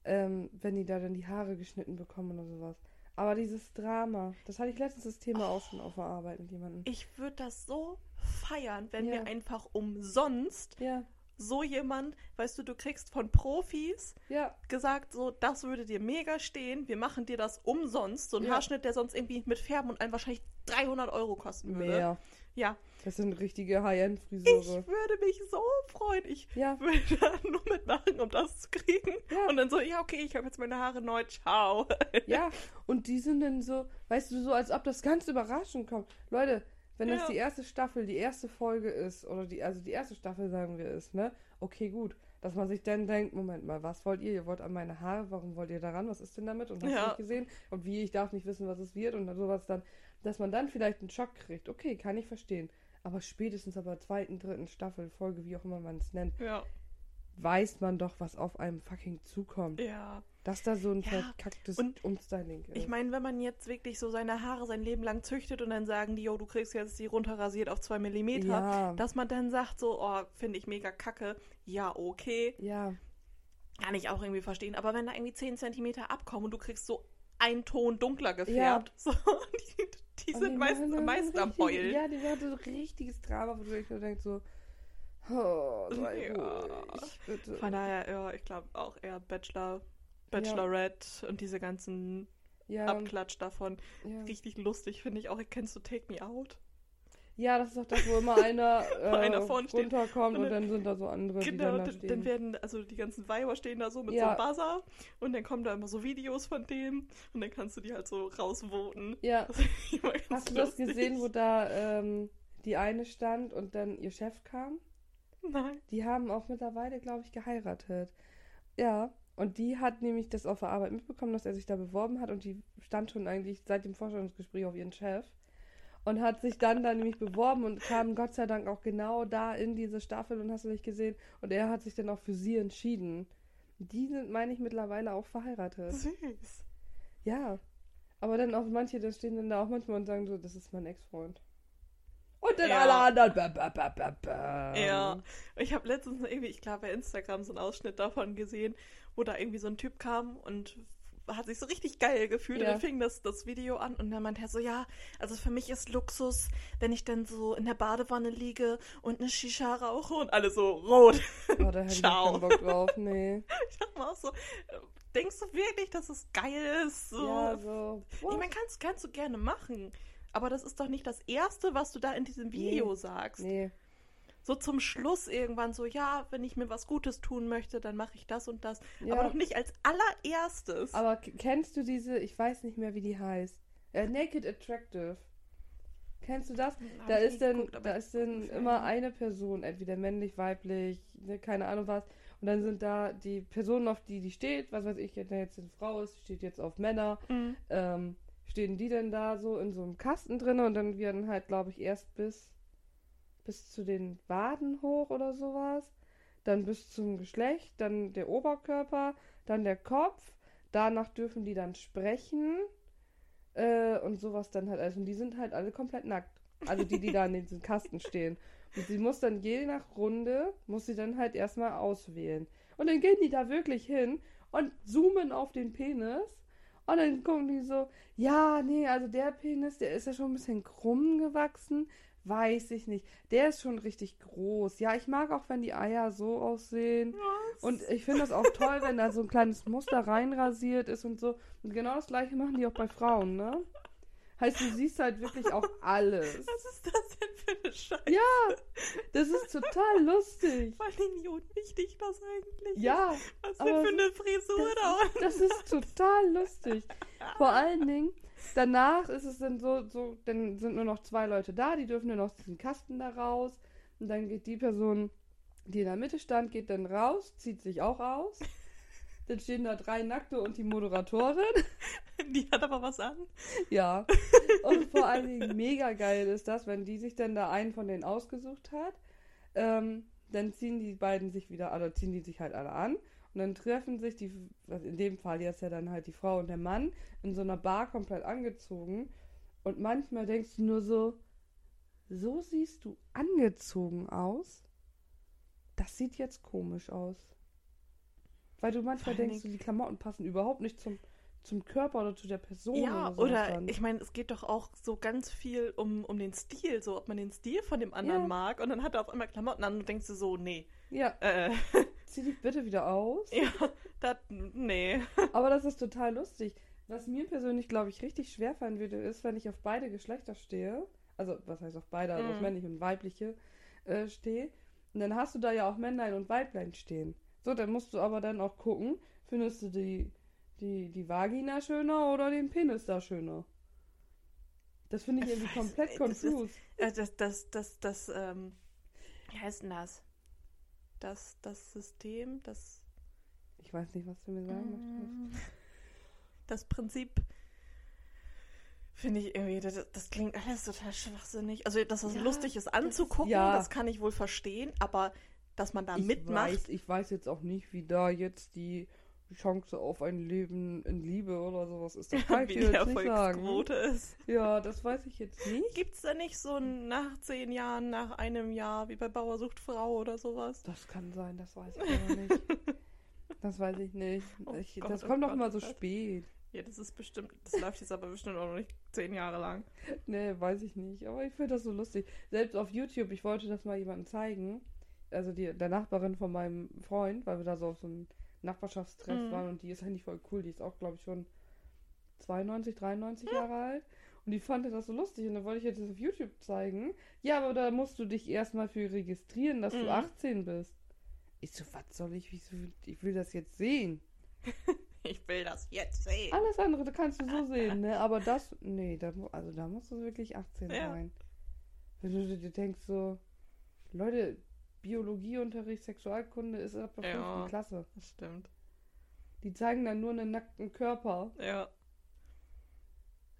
ähm, wenn die da dann die Haare geschnitten bekommen oder sowas. Aber dieses Drama, das hatte ich letztens das Thema auch schon auf der Arbeit mit jemandem. Ich würde das so feiern, wenn Ja. wir einfach umsonst Ja, so jemand, weißt du, du kriegst von Profis ja, gesagt, so, das würde dir mega stehen, wir machen dir das umsonst. So ein Ja. Haarschnitt, der sonst irgendwie mit Färben und einem wahrscheinlich 300 Euro kosten würde. mehr. Ja, Das sind richtige High-End ich würde mich so freuen. Ich Ja, würde <laughs> da nur mitmachen, um das zu kriegen. Ja. Und dann so, ja, okay, ich habe jetzt meine Haare neu, ciao. ja. Und die sind dann so, weißt du, so als ob das ganz überraschend kommt. Leute, wenn das Ja. die erste Staffel, die erste Folge ist, oder die, also die erste Staffel, sagen wir, ist, ne? Okay, gut. Dass man sich dann denkt, Moment mal, was wollt ihr? Ihr wollt an meine Haare, warum wollt ihr daran? Was ist denn damit? Und hast Ja. nicht gesehen? Und wie, ich darf nicht wissen, was es wird und sowas dann, dass man dann vielleicht einen Schock kriegt. Okay, kann ich verstehen. Aber spätestens aber zweiten, dritten Staffel, Folge, wie auch immer man es nennt, Ja, weiß man doch, was auf einem fucking zukommt. ja. Dass da so ein Ja, verkacktes und Umstyling ist. Ich meine, wenn man jetzt wirklich so seine Haare sein Leben lang züchtet und dann sagen die, yo, du kriegst jetzt die runterrasiert auf zwei Millimeter, Ja. dass man dann sagt so, oh, finde ich mega kacke. Ja, okay. ja, Kann ich auch irgendwie verstehen. Aber wenn da irgendwie 10 Zentimeter abkommen und du kriegst so einen Ton dunkler gefärbt, <laughs> so, die, die Und sind die meistens am meisten am Heulen. Ja, die machen so ein richtiges Drama, wo du denkst so, oh, sei Ja. ruhig, bitte. Von daher, ja, ich glaube auch eher Bachelor, Bachelorette und diese ganzen Ja, Abklatsch davon. ja. Richtig lustig, finde ich auch. Kennst du Take Me Out? ja, das ist doch das, wo immer <laughs> einer, äh, einer runterkommt Und und, dann- sind da so andere, die Genau, dann da dann, werden, also die ganzen Weiber stehen da so mit Ja. so einem Buzzer und dann kommen da immer so Videos von dem und dann kannst du die halt so rausvoten. ja, <laughs> hast du das gesehen, wo da ähm, die eine stand und dann ihr Chef kam? Nein. Die haben auch mittlerweile, glaube ich, geheiratet. Ja, und die hat nämlich das auf der Arbeit mitbekommen, dass er sich da beworben hat und die stand schon eigentlich seit dem Vorstellungsgespräch auf ihren Chef und hat sich dann da nämlich beworben und kam Gott sei Dank auch genau da in diese Staffel und hast du nicht gesehen und er hat sich dann auch für sie entschieden. Die sind, meine ich, mittlerweile auch verheiratet. Süß. Ja. Aber dann auch manche, da stehen dann da auch manchmal und sagen so, das ist mein Ex-Freund. Und dann Ja. alle anderen. Ba, ba, ba, ba, ba. Ja. Ich habe letztens irgendwie, ich glaube bei Instagram so einen Ausschnitt davon gesehen, wo da irgendwie so ein Typ kam und hat sich so richtig geil gefühlt Ja. und dann fing das, das Video an und dann meinte er so, ja, also für mich ist Luxus, wenn ich dann so in der Badewanne liege und eine Shisha rauche und alle so rot. Oh, da hätte ich keinen Bock drauf. Nee. <laughs> Ich dachte mir auch so, äh, denkst du wirklich, dass es geil ist? So. Ja, so. Ich meine, kannst, kannst du gerne machen. Aber das ist doch nicht das Erste, was du da in diesem Video Nee. sagst. Nee. So zum Schluss irgendwann so, ja, wenn ich mir was Gutes tun möchte, dann mache ich das und das. Ja. Aber doch nicht als allererstes. Aber kennst du diese, ich weiß nicht mehr, wie die heißt. Äh, Naked Attractive. Kennst du das? Hab Da ist dann, geguckt, da ist dann immer eine Person, entweder männlich, weiblich, ne, keine Ahnung was. Und dann sind da die Personen, auf die die steht, was weiß ich, wenn jetzt eine Frau ist, steht jetzt auf Männer, Mhm. ähm, stehen die denn da so in so einem Kasten drin und dann werden halt, glaube ich, erst bis, bis zu den Waden hoch oder sowas. Dann bis zum Geschlecht, dann der Oberkörper, dann der Kopf. Danach dürfen die dann sprechen äh, und sowas dann halt. Also, und die sind halt alle komplett nackt. Also die, die da in diesem Kasten stehen. Und sie muss dann je nach Runde, muss sie dann halt erstmal auswählen. Und dann gehen die da wirklich hin und zoomen auf den Penis. Und dann gucken die so, ja, nee, also der Penis, der ist ja schon ein bisschen krumm gewachsen. Weiß ich nicht. Der ist schon richtig groß. Ja, ich mag auch, wenn die Eier so aussehen. Was? Und ich finde das auch toll, wenn da so ein kleines Muster reinrasiert ist und so. Und genau das gleiche machen die auch bei Frauen, ne? Heißt, du siehst halt wirklich auch <laughs> alles. Was ist das denn für eine Scheiße? Ja, das ist total lustig. Vor allem, wie unwichtig das eigentlich Ja, ist. Was denn für eine Frisur da unten? das ist total lustig. Vor allen Dingen, danach ist es dann so, so, dann sind nur noch zwei Leute da, die dürfen nur noch diesen Kasten da raus. Und dann geht die Person, die in der Mitte stand, geht dann raus, zieht sich auch aus. <laughs> Dann stehen da drei Nackte und die Moderatorin. <laughs> Die hat aber was an. Ja. <laughs> Und vor allen Dingen mega geil ist das, wenn die sich dann da einen von denen ausgesucht hat. Ähm, dann ziehen die beiden sich wieder, also ziehen die sich halt alle an. Und dann treffen sich die, was in dem Fall jetzt ja dann halt die Frau und der Mann, in so einer Bar komplett angezogen. Und manchmal denkst du nur so, so siehst du angezogen aus. Das sieht jetzt komisch aus. Weil du manchmal denkst, du, die Klamotten passen überhaupt nicht zum, zum Körper oder zu der Person. Ja, oder, oder dann. ich meine, es geht doch auch so ganz viel um, um den Stil, so ob man den Stil von dem anderen Ja. mag. Und dann hat er auf einmal Klamotten an und denkst du so, nee. Ja, Äh, <laughs> zieh dich bitte wieder aus. ja, das, nee. Aber das ist total lustig. Was mir persönlich, glaube ich, richtig schwer fallen würde, ist, wenn ich auf beide Geschlechter stehe. Also, was heißt auf beide, also auf Mhm. männliche und weibliche äh, stehe. Und dann hast du da ja auch Männlein und Weiblein stehen. So, dann musst du aber dann auch gucken, findest du die, die, die Vagina schöner oder den Penis da schöner? Das finde ich irgendwie komplett confused. Äh, Das, das, das, das, ähm, wie heißt denn das? Das, das System, das, Ich weiß nicht, was du mir sagen möchtest. das Prinzip finde ich irgendwie, das, das klingt alles total schwachsinnig. Also, dass das Ja, lustig ist anzugucken, ja. das kann ich wohl verstehen, aber dass man da ich mitmacht, Weiß, ich weiß jetzt auch nicht, wie da jetzt die Chance auf ein Leben in Liebe oder sowas ist. Das <laughs> kann ich wie dir jetzt nicht sagen. Ist. Ja, das weiß ich jetzt nicht. Gibt es da nicht so ein nach zehn Jahren, nach einem Jahr, wie bei Bauer sucht Frau oder sowas? Das kann sein, das weiß ich aber nicht. <laughs> Das weiß ich nicht. Oh Ich, Gott, das oh kommt doch Gott, immer oh so Gott. spät. Ja, das ist bestimmt, das läuft jetzt aber bestimmt auch noch nicht zehn Jahre lang. <laughs> Nee, weiß ich nicht. Aber ich finde das so lustig. Selbst auf YouTube, ich wollte das mal jemandem zeigen. Also die, der Nachbarin von meinem Freund, weil wir da so auf so einem Nachbarschaftstreff Mhm. waren und die ist eigentlich voll cool. Die ist auch, glaube ich, schon 92, 93 Jahre alt. Und die fand das so lustig und dann wollte ich jetzt das auf YouTube zeigen. Ja, aber da musst du dich erstmal für registrieren, dass Mhm. du 18 bist. Ich so, was soll ich, wieso, ich will das jetzt sehen. <laughs> Ich will das jetzt sehen. Alles andere kannst du so <laughs> sehen, ne? Aber das, nee, da, also da musst du wirklich 18 Ja. sein. Wenn du dir denkst so, Leute, Biologieunterricht, Sexualkunde ist ab der Ja. fünften Klasse. Das stimmt. Die zeigen dann nur einen nackten Körper. Ja.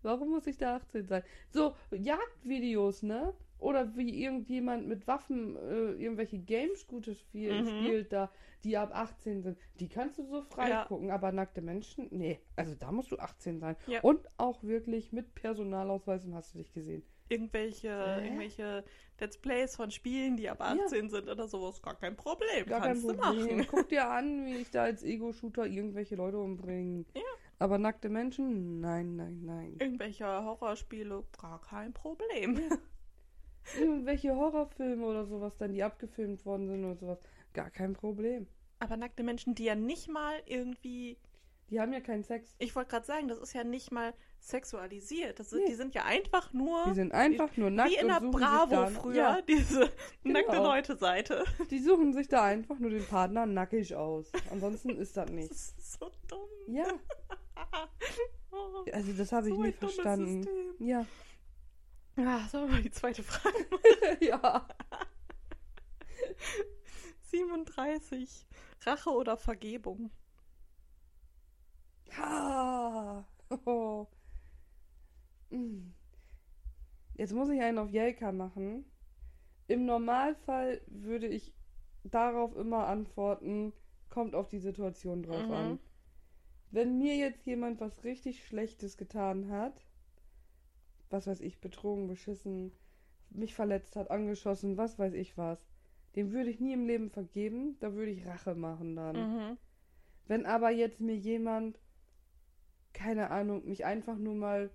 Warum muss ich da 18 sein? So, Jagdvideos, ne? Oder wie irgendjemand mit Waffen äh, irgendwelche Games Gutes spiel Mhm. spielt, da, die ab 18 sind. Die kannst du so frei Ja. gucken, aber nackte Menschen, nee. Also da musst du 18 sein. Ja. Und auch wirklich mit Personalausweis und hast du dich gesehen. Irgendwelche, irgendwelche Let's Plays von Spielen, die ab 18 sind oder sowas, gar kein Problem. Gar Kannst kein du Problem. machen. <laughs> Guck dir an, wie ich da als Ego-Shooter irgendwelche Leute umbringe. Ja. Aber nackte Menschen? Nein, nein, nein. Irgendwelche Horrorspiele, gar kein Problem. <laughs> Irgendwelche Horrorfilme oder sowas dann, die abgefilmt worden sind oder sowas. Gar kein Problem. Aber nackte Menschen, die ja nicht mal irgendwie, Die haben ja keinen Sex. ich wollte gerade sagen, das ist ja nicht mal sexualisiert. Das sind, Nee. Die sind ja einfach nur Die sind einfach nur nackt wie in der Bravo früher, Ja, diese <laughs> nackte Genau. Leute-Seite. die suchen sich da einfach nur den Partner nackig aus. Ansonsten ist das Das nichts. ist so dumm. Ja, <laughs> Oh, also das habe ich so nie ein dummes verstanden. System. Ja. Ah, sollen wir mal die zweite Frage <laughs> ja. 37. Rache oder Vergebung? Ha. Oh. <laughs> Jetzt muss ich einen auf Jelka machen. Im Normalfall würde ich darauf immer antworten, kommt auf die Situation drauf Mhm. an. Wenn mir jetzt jemand was richtig Schlechtes getan hat, was weiß ich, betrogen, beschissen, mich verletzt hat, angeschossen, was weiß ich was, dem würde ich nie im Leben vergeben, da würde ich Rache machen dann. Mhm. Wenn aber jetzt mir jemand, keine Ahnung, mich einfach nur mal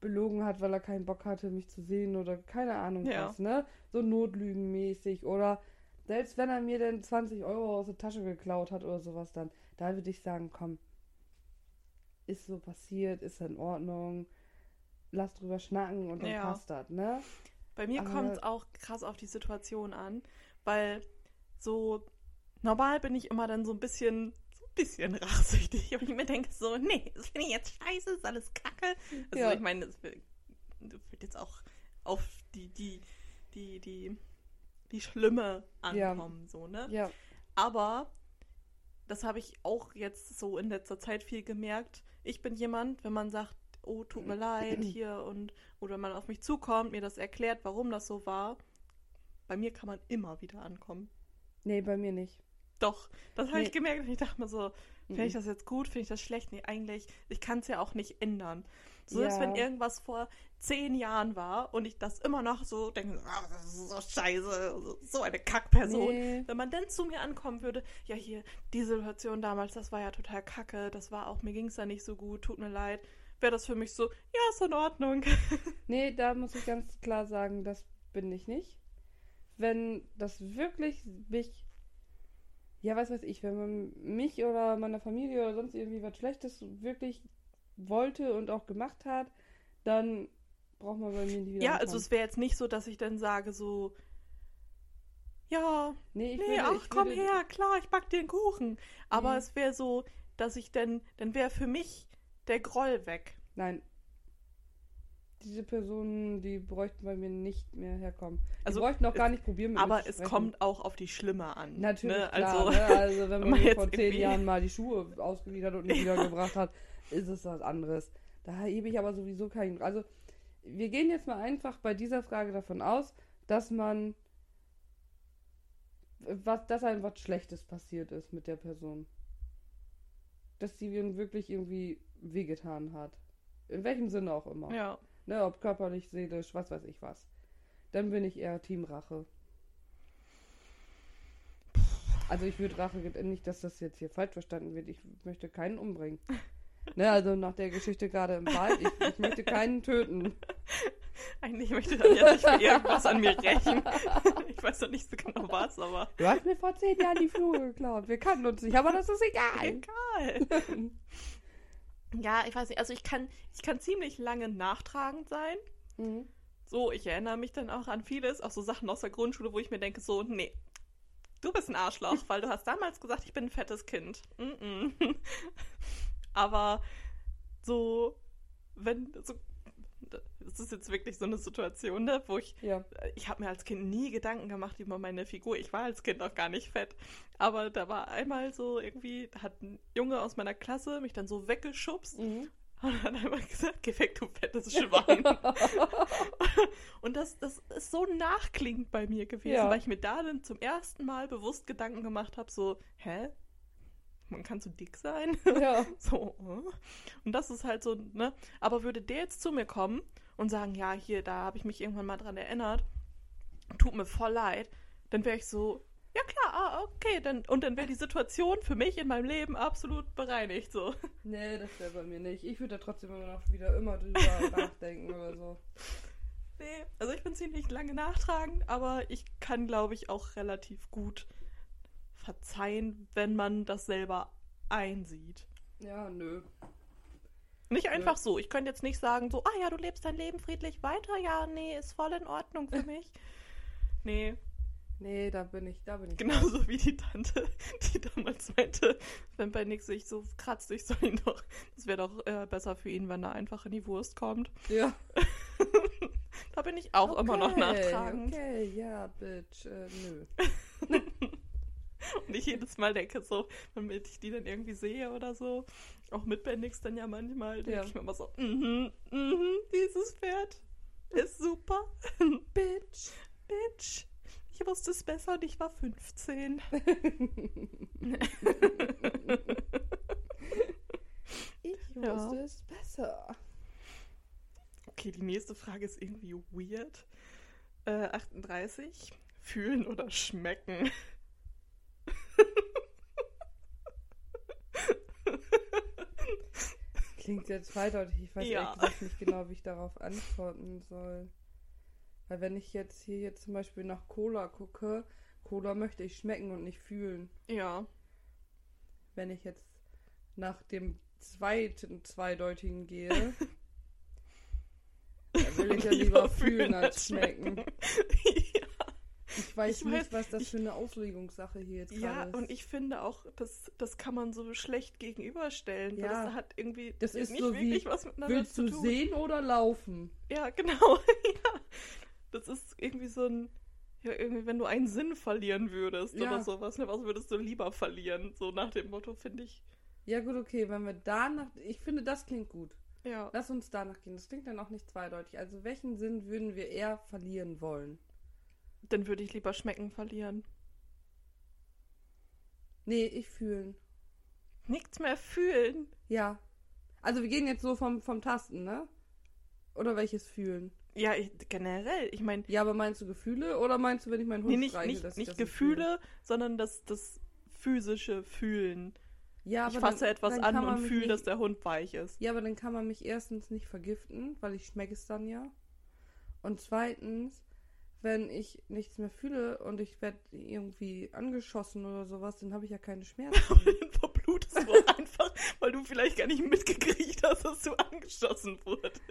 belogen hat, weil er keinen Bock hatte, mich zu sehen oder keine Ahnung Ja. was, ne? So notlügenmäßig oder selbst wenn er mir dann 20 Euro aus der Tasche geklaut hat oder sowas dann, da würde ich sagen, komm, ist so passiert, ist in Ordnung, lass drüber schnacken und dann Ja. passt das, ne? Bei mir kommt es auch krass auf die Situation an, weil so normal bin ich immer dann so ein bisschen, bisschen rachsüchtig. Und ich mir denke so, nee, das finde ich jetzt scheiße, ist alles kacke. Also Ja. ich meine, das wird jetzt auch auf die, die, die, die, die Schlimme Ja. ankommen, so, ne? Ja, Aber das habe ich auch jetzt so in letzter Zeit viel gemerkt. Ich bin jemand, wenn man sagt, oh, tut mir leid <clears throat> hier und oder wenn man auf mich zukommt, mir das erklärt, warum das so war, bei mir kann man immer wieder ankommen. nee, bei mir nicht. Doch, das habe Nee. ich gemerkt und ich dachte mir so, finde ich Mhm. das jetzt gut, finde ich das schlecht? Nee, eigentlich, ich kann es ja auch nicht ändern. So ist, wenn Ja. irgendwas vor zehn Jahren war und ich das immer noch so denke, ah, das ist so scheiße, so- so eine Kackperson. Nee. Wenn man dann zu mir ankommen würde, ja hier, die Situation damals, das war ja total kacke, das war auch, mir ging es da nicht so gut, tut mir leid, wäre das für mich so, ja, ist in Ordnung. <laughs> Nee, da muss ich ganz klar sagen, das bin ich nicht. Wenn das wirklich mich, ja, was weiß ich, wenn man mich oder meiner Familie oder sonst irgendwie was Schlechtes wirklich wollte und auch gemacht hat, dann braucht man bei mir nie wieder ja, also es wäre jetzt nicht so, dass ich dann sage so, ja, Nee, ich nee, würde, ach ich komm würde, her, klar, ich back dir einen Kuchen. Aber Nee. es wäre so, dass ich dann, dann wäre für mich der Groll weg. Nein. Diese Personen, die bräuchten bei mir nicht mehr herkommen. Die Also, bräuchten auch gar nicht probieren mit Aber es kommt auch auf die Schlimme an. Natürlich, ne? klar, Also, ne? also wenn <laughs> man vor zehn irgendwie- Jahren mal die Schuhe ausgewidert und nicht <laughs> wiedergebracht hat, ist es was anderes. Da hebe ich aber sowieso keinen. Also wir gehen jetzt mal einfach bei dieser Frage davon aus, dass man was, dass einem was Schlechtes passiert ist mit der Person. Dass sie wirklich irgendwie wehgetan hat. In welchem Sinne auch immer. ja. Ne, ob körperlich, seelisch, was weiß ich was. Dann bin ich eher Team Rache. Also ich würde Rache, nicht, dass das jetzt hier falsch verstanden wird, ich möchte keinen umbringen. <laughs> Ne, also nach der Geschichte gerade im Wald, ich, ich möchte keinen töten. Eigentlich möchte ich dann jetzt nicht für irgendwas an mir rächen. Ich weiß noch nicht so genau was, aber Du hast mir vor zehn Jahren die Schuhe geklaut. Wir kannten uns nicht, aber das ist egal. egal. <laughs> Ja, ich weiß nicht, also ich kann, ich kann ziemlich lange nachtragend sein. Mhm. So, ich erinnere mich dann auch an vieles, auch so Sachen aus der Grundschule, wo ich mir denke, so, nee, du bist ein Arschloch, <laughs> weil du hast damals gesagt, ich bin ein fettes Kind. Mm -mm. <laughs> Aber so, wenn, so, das ist jetzt wirklich so eine Situation, ne, wo ich, Ja. ich habe mir als Kind nie Gedanken gemacht über meine Figur. Ich war als Kind auch gar nicht fett. Aber da war einmal so irgendwie, da hat ein Junge aus meiner Klasse mich dann so weggeschubst Mhm. und hat einmal gesagt, geh weg, du fettes Schwein. <laughs> und das, das ist so nachklingend bei mir gewesen, Ja. weil ich mir da dann zum ersten Mal bewusst Gedanken gemacht habe, so, hä? Man kann so dick sein? ja. <laughs> So, äh? und das ist halt so, ne? Aber würde der jetzt zu mir kommen und sagen, ja, hier, da habe ich mich irgendwann mal dran erinnert, tut mir voll leid, dann wäre ich so, ja klar, ah, okay, dann, und dann wäre die Situation für mich in meinem Leben absolut bereinigt, so. Nee, das wäre bei mir nicht. Ich würde da trotzdem immer noch wieder immer drüber <laughs> nachdenken oder so. Nee, also ich bin ziemlich lange nachtragend, aber ich kann, glaube ich, auch relativ gut verzeihen, wenn man das selber einsieht. Ja, nö. Nicht einfach so. Ich könnte jetzt nicht sagen, so, ah ja, du lebst dein Leben friedlich weiter. Ja, nee, ist voll in Ordnung für <laughs> mich. Nee, Nee, da bin ich, da bin ich. genauso wie die Tante, <laughs> die damals meinte, wenn bei Nick sich so kratzt, ich soll ihn doch, das wäre doch äh, besser für ihn, wenn er einfach in die Wurst kommt. Ja. <laughs> ich auch immer noch nachtragend. Okay, ja, bitch, äh, nö. <laughs> Und ich jedes Mal denke so, wenn ich die dann irgendwie sehe oder so, auch mit Bendix dann ja manchmal, denke Ja. ich mir immer so, mhm, mhm, dieses Pferd ist super. <laughs> Bitch. Bitch. Ich wusste es besser und ich war 15. <laughs> Ich Ja. wusste es besser. Okay, die nächste Frage ist irgendwie weird. Äh, 38. Fühlen oder schmecken? Klingt sehr zweideutig. Ich weiß Ja. gesagt nicht genau, wie ich darauf antworten soll. Weil wenn ich jetzt hier jetzt zum Beispiel nach Cola gucke, Cola möchte ich schmecken und nicht fühlen. Ja. Wenn ich jetzt nach dem zweiten zweideutigen gehe, <laughs> dann will ich ja lieber fühlen als schmecken. <laughs> ja. Ich weiß Ich nicht, weiß, was das ich- für eine Auslegungssache hier jetzt ja, gerade ist. und ich finde auch, das, das kann man so schlecht gegenüberstellen. Weil Ja. das hat irgendwie Das ist nicht so wie, wirklich was miteinander Willst zu du tun. sehen oder laufen? Ja, genau. <laughs> ja. Das ist irgendwie so ein. Ja, irgendwie, wenn du einen Sinn verlieren würdest Ja. oder sowas, ne, was würdest du lieber verlieren? So nach dem Motto, finde ich. Ja, gut, okay, wenn wir danach. Ich finde, das klingt gut. Ja. Lass uns danach gehen. Das klingt dann auch nicht zweideutig. Also, welchen Sinn würden wir eher verlieren wollen? Dann würde ich lieber schmecken verlieren. Nee, ich fühlen. Nichts mehr fühlen. Ja. Also, wir gehen jetzt so vom, vom Tasten, ne? Oder welches fühlen? Ja, ich, generell. Ich meine, Ja, aber meinst du Gefühle oder meinst du, wenn ich meinen Hund nee, nicht, streiche, nicht, ich nicht? Gefühle, sondern das, das physische Fühlen. Ja, ich aber fasse dann- etwas dann an und fühle, dass der Hund weich ist. Ja, aber dann kann man mich erstens nicht vergiften, weil ich schmecke es dann ja. Und zweitens, wenn ich nichts mehr fühle und ich werde irgendwie angeschossen oder sowas, dann habe ich ja keine Schmerzen. <laughs> dann verblutest du einfach, weil du vielleicht gar nicht mitgekriegt hast, dass du angeschossen wurdest.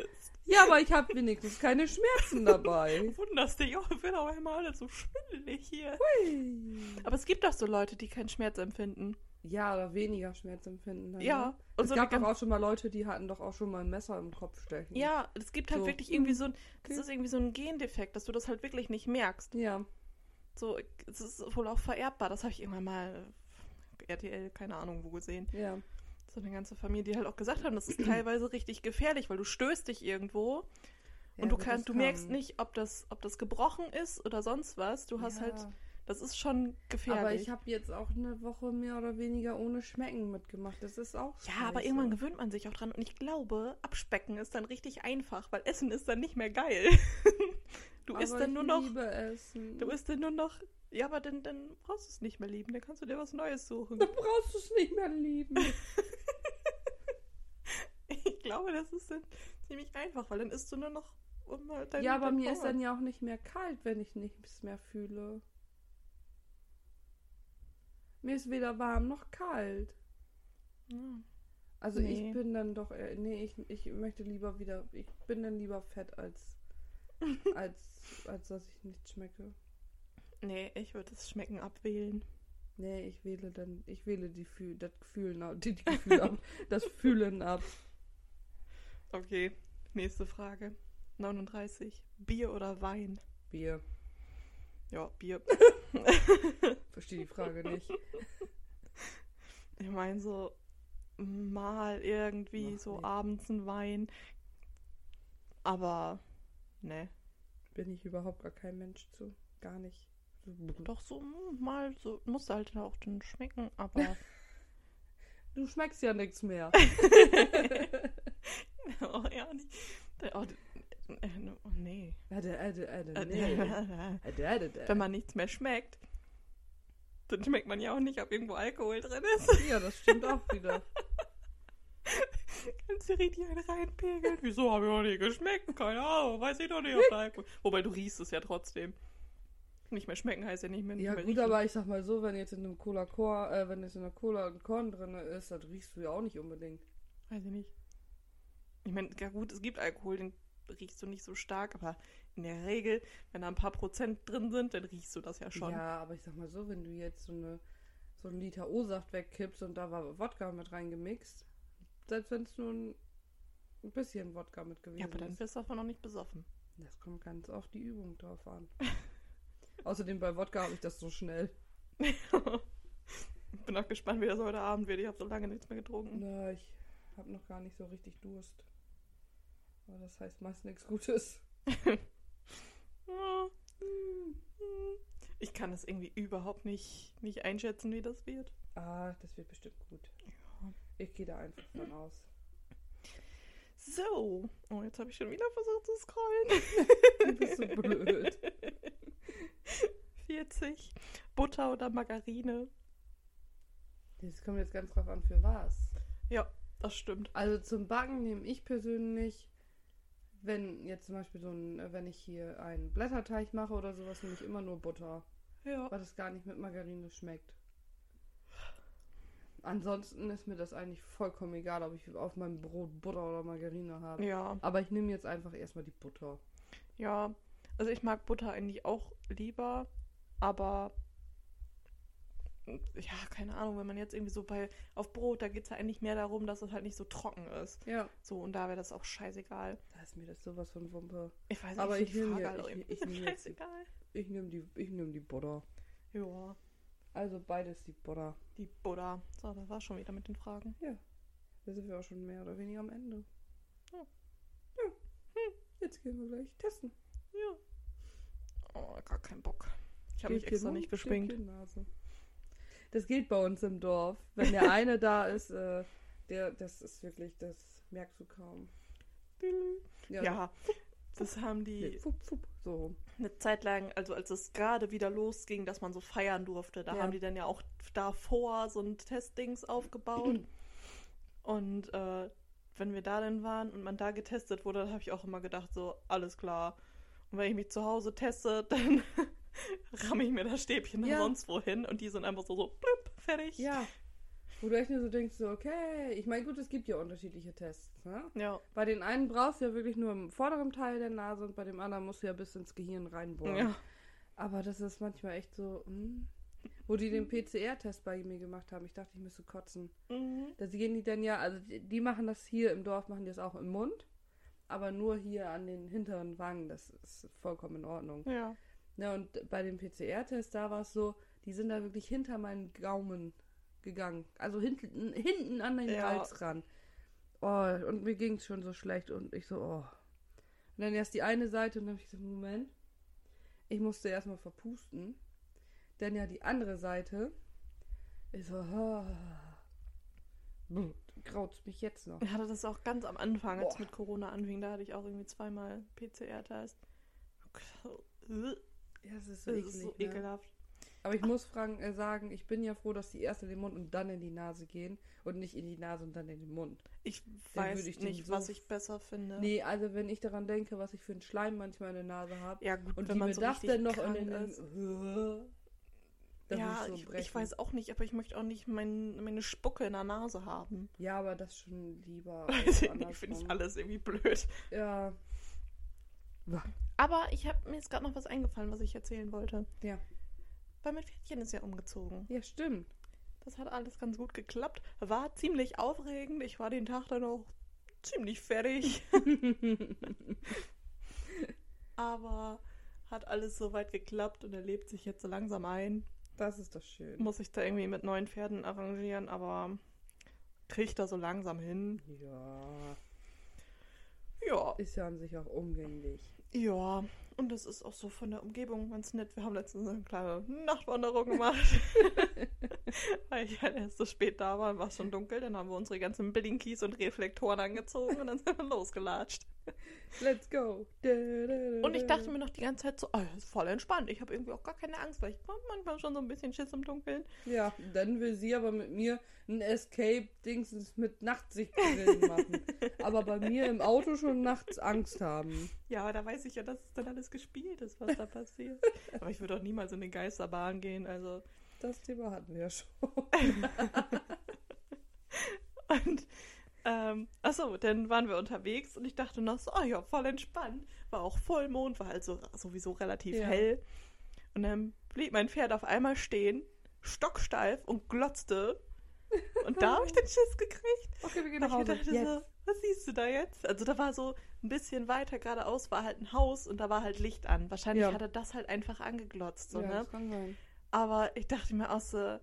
ja, aber ich habe wenigstens keine Schmerzen dabei. <laughs> Wunderst dich, oh, wird aber immer alles so schwindelig hier. Hui. Aber es gibt doch so Leute, die keinen Schmerz empfinden. Ja, oder weniger Schmerzempfinden. Dann, Ja, Ne? und Es so gab doch auch schon mal Leute, die hatten doch auch schon mal ein Messer im Kopf stechen. Ja, es gibt halt So, wirklich irgendwie hm, so ein, das ist irgendwie so ein Gendefekt, dass du das halt wirklich nicht merkst. Ja. So, es ist wohl auch vererbbar. Das habe ich irgendwann mal RTL, keine Ahnung wo gesehen. Ja. So eine ganze Familie, die halt auch gesagt haben, das ist teilweise richtig gefährlich, weil du stößt dich irgendwo Ja, und du, kann, du merkst nicht, ob das, ob das gebrochen ist oder sonst was. Du hast Ja. halt, das ist schon gefährlich. Aber ich habe jetzt auch eine Woche mehr oder weniger ohne Schmecken mitgemacht. Das ist auch ja, aber scheiße. irgendwann gewöhnt man sich auch dran und ich glaube, abspecken ist dann richtig einfach, weil Essen ist dann nicht mehr geil. <laughs> du isst Aber dann ich nur noch, liebe Essen. du isst dann nur noch, ja, aber dann, dann brauchst du es nicht mehr lieben, dann kannst du dir was Neues suchen. Dann brauchst du es nicht mehr lieben. <laughs> Ich glaube, das ist dann ziemlich einfach, weil dann isst du nur noch um halt dein ja, aber mir ist Hunger. dann ja auch nicht mehr kalt, wenn ich nichts mehr fühle. Mir ist weder warm noch kalt. Ja. Also Nee. ich bin dann doch, eher- nee, ich, ich möchte lieber wieder, ich bin dann lieber fett als, <laughs> als, als dass ich nicht schmecke. Nee, ich würde das Schmecken abwählen. Nee, ich wähle dann, ich wähle die Fühl, das Gefühlen ab, die, die Gefühle ab, <laughs> das Fühlen ab. Okay, nächste Frage. 39. Bier oder Wein? Bier. Ja, Bier. <laughs> Verstehe die Frage nicht. Ich meine so mal irgendwie Ach, so nee. abends ein Wein. Aber ne. Bin ich überhaupt gar kein Mensch zu. Gar nicht. Doch so mm, mal so muss halt auch dann schmecken, aber <laughs> Du schmeckst ja nichts mehr. <laughs> oh, ja nicht. Oh, <laughs> oh nee. Wenn man nichts mehr schmeckt, dann schmeckt man ja auch nicht, ob irgendwo Alkohol drin ist. Ja, das stimmt auch wieder. <laughs> Kannst du richtig einen reinpegeln? Wieso habe ich noch nie geschmeckt? Keine Ahnung, weiß ich doch nicht, ob da Alkohol. Wobei du riechst es ja trotzdem. Nicht mehr schmecken heißt ja nicht mehr, nicht Ja mehr gut, riechen. aber ich sag mal so, wenn jetzt in einem Cola Korn, äh, wenn jetzt in einer Cola ein Korn drin ist, das riechst du ja auch nicht unbedingt. Weiß ich nicht. Ich meine, ja gut, es gibt Alkohol, den riechst du nicht so stark, aber in der Regel, wenn da ein paar Prozent drin sind, dann riechst du das ja schon. Ja, aber ich sag mal so, wenn du jetzt so eine so einen Liter O-Saft wegkippst und da war Wodka mit reingemixt, selbst wenn es nur ein, ein bisschen Wodka mit gewesen Ja, aber dann ist. wirst du davon noch nicht besoffen. Das kommt ganz auf die Übung drauf an. <laughs> Außerdem bei Wodka habe ich das so schnell. Ich <laughs> bin auch gespannt, wie das heute Abend wird. Ich habe so lange nichts mehr getrunken. Na, ich habe noch gar nicht so richtig Durst. Aber das heißt meist nichts Gutes. Ja. <laughs> Ich kann es irgendwie überhaupt nicht, nicht einschätzen, wie das wird. Ah, das wird bestimmt gut. Ich gehe da einfach von aus. So. Oh, jetzt habe ich schon wieder versucht zu scrollen. <laughs> Du bist so blöd. <laughs> 40. Butter oder Margarine. Das kommt jetzt ganz drauf an, für was. Ja, das stimmt. Also zum Backen nehme ich persönlich, wenn jetzt zum Beispiel so ein, wenn ich hier einen Blätterteig mache oder sowas, nehme ich immer nur Butter, Ja. weil das gar nicht mit Margarine schmeckt. Ansonsten ist mir das eigentlich vollkommen egal, ob ich auf meinem Brot Butter oder Margarine habe. Ja. Aber ich nehme jetzt einfach erstmal die Butter. Ja. Also ich mag Butter eigentlich auch lieber, aber ja, keine Ahnung, wenn man jetzt irgendwie so bei auf Brot, da geht es ja eigentlich mehr darum, dass es halt nicht so trocken ist. Ja. So, und da wäre das auch scheißegal. Da ist mir das sowas von Wumpe. Ich weiß Aber nicht, ich nehme Frage ja- ich- ich nehme <laughs> jetzt die- scheißegal. Ich nehme die, ich nehme die Butter. Ja, Also beides die Butter. die Buddha. So, das war schon wieder mit den Fragen. Da sind wir auch schon mehr oder weniger am Ende. Ja. Ja. Hm. Jetzt gehen wir gleich testen. Ja. Oh, gar keinen Bock. Ich habe mich extra Mund, nicht geschminkt. Das geht bei uns im Dorf. Wenn der <laughs> eine da ist, äh, der, das ist wirklich, das merkst du kaum. Ja, das haben die Nee, fupp, fupp, so. eine Zeit lang, also als es gerade wieder losging, dass man so feiern durfte, da Ja. haben die dann ja auch davor so ein Testdings aufgebaut. und äh, wenn wir da dann waren und man da getestet wurde, dann habe ich auch immer gedacht, so, alles klar. Und wenn ich mich zu Hause teste, <laughs> dann <laughs> ramme ich mir das Stäbchen Ja. sonst wohin und die sind einfach so, so, blüpp, fertig. Ja. Wo du echt nur so denkst, so, okay. Ich meine, gut, es gibt ja unterschiedliche Tests, ne? Ja, Bei den einen brauchst du ja wirklich nur im vorderen Teil der Nase und bei dem anderen musst du ja bis ins Gehirn reinbohren. ja. Aber das ist manchmal echt so, hm. Wo die den PCR-Test bei mir gemacht haben, ich dachte, ich müsste kotzen. Mhm. Da gehen die dann ja, also die, die machen das hier im Dorf, machen die das auch im Mund, aber nur hier an den hinteren Wangen, das ist vollkommen in Ordnung. Ja. Ja, und bei dem PCR-Test, da war es so, die sind da wirklich hinter meinen Gaumen gegangen. Also hinten, hinten an den Ja. Hals ran. Oh, und mir ging es schon so schlecht und ich so, oh. Und dann erst die eine Seite und dann habe ich gesagt, Moment. Ich musste erstmal verpusten. Denn ja die andere Seite ist so, oh, graut mich jetzt noch. Ich hatte das auch ganz am Anfang, als es Boah. mit Corona anfing. Da hatte ich auch irgendwie zweimal PCR-Test. Das Ja, es ist so ist so eklig. ne? ekelhaft. Aber ich muss fragen, äh, sagen, ich bin ja froh, dass die erst in den Mund und dann in die Nase gehen und nicht in die Nase und dann in den Mund. Ich Dann weiß würde ich nicht, so was ich besser finde. Nee, also wenn ich daran denke, was ich für einen Schleim manchmal in der Nase habe Ja, gut, und wenn wie man mir so das richtig dann noch in den ist. <laughs> dann ja, muss so ich, ich weiß auch nicht, aber ich möchte auch nicht mein, meine Spucke in der Nase haben. Ja, aber das schon lieber. <laughs> Weiß ich nicht, finde ich alles irgendwie blöd. Ja. Aber ich habe mir jetzt gerade noch was eingefallen, was ich erzählen wollte. Ja. Weil mein Pferdchen ist ja umgezogen. Ja, stimmt. Das hat alles ganz gut geklappt. War ziemlich aufregend. Ich war den Tag dann auch ziemlich fertig. <laughs> Aber hat alles soweit geklappt und er lebt sich jetzt so langsam ein. Das ist doch schön. Muss ich da irgendwie mit neuen Pferden arrangieren, aber kriegt er so langsam hin. Ja. Ja. Ist ja an sich auch umgänglich. Ja. Und das ist auch so von der Umgebung ganz nett. Wir haben letztens eine kleine Nachtwanderung gemacht. <laughs> Weil ich halt erst so spät da war, war es schon dunkel. Dann haben wir unsere ganzen Blinkies und Reflektoren angezogen und dann sind wir losgelatscht. Let's go. Und ich da. dachte mir noch die ganze Zeit so, oh, das ist voll entspannt. Ich habe irgendwie auch gar keine Angst, weil ich hab manchmal schon so ein bisschen Schiss im Dunkeln. Ja, dann will sie aber mit mir ein Escape-Dingsens mit Nachtsichtbrillen machen. <laughs> aber bei mir im Auto schon nachts Angst haben. Ja, aber da weiß ich ja, dass es dann alles gespielt ist, was da passiert. <laughs> aber ich würde auch niemals in eine Geisterbahn gehen, also. Das Thema hatten wir ja schon. <laughs> Und, ähm, achso, dann waren wir unterwegs und ich dachte noch so, oh ja, voll entspannt. War auch Vollmond, war halt so, sowieso relativ Ja. hell. Und dann blieb mein Pferd auf einmal stehen, stocksteif und glotzte. Und da habe ich den Schiss gekriegt. <laughs> Okay, wir gehen nach ich Hause. mir dachte Jetzt. so, was siehst du da jetzt? Also da war so ein bisschen weiter geradeaus war halt ein Haus und da war halt Licht an. Wahrscheinlich Ja. hat er das halt einfach angeglotzt, so, ja, ne? das kann sein. Aber ich dachte mir auch so,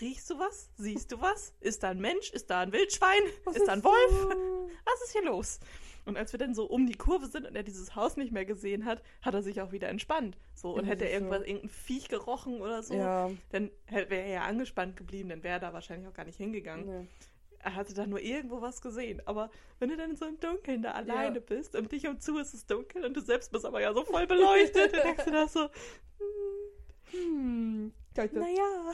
riechst du was? Siehst du was? Ist da ein Mensch? Ist da ein Wildschwein? ist da ein Wolf? <laughs> Was ist hier los? Und als wir dann so um die Kurve sind und er dieses Haus nicht mehr gesehen hat, hat er sich auch wieder entspannt. So, und Ja, hätte er irgendwas, irgendein Viech gerochen oder so, Ja, dann wäre er ja angespannt geblieben, dann wäre er da wahrscheinlich auch gar nicht hingegangen. nee. Er hatte da nur irgendwo was gesehen. Aber wenn du dann so im Dunkeln da alleine bist, um dich um zu ist es dunkel und du selbst bist aber ja so voll beleuchtet, dann denkst du da so, <laughs> Hm, das- naja,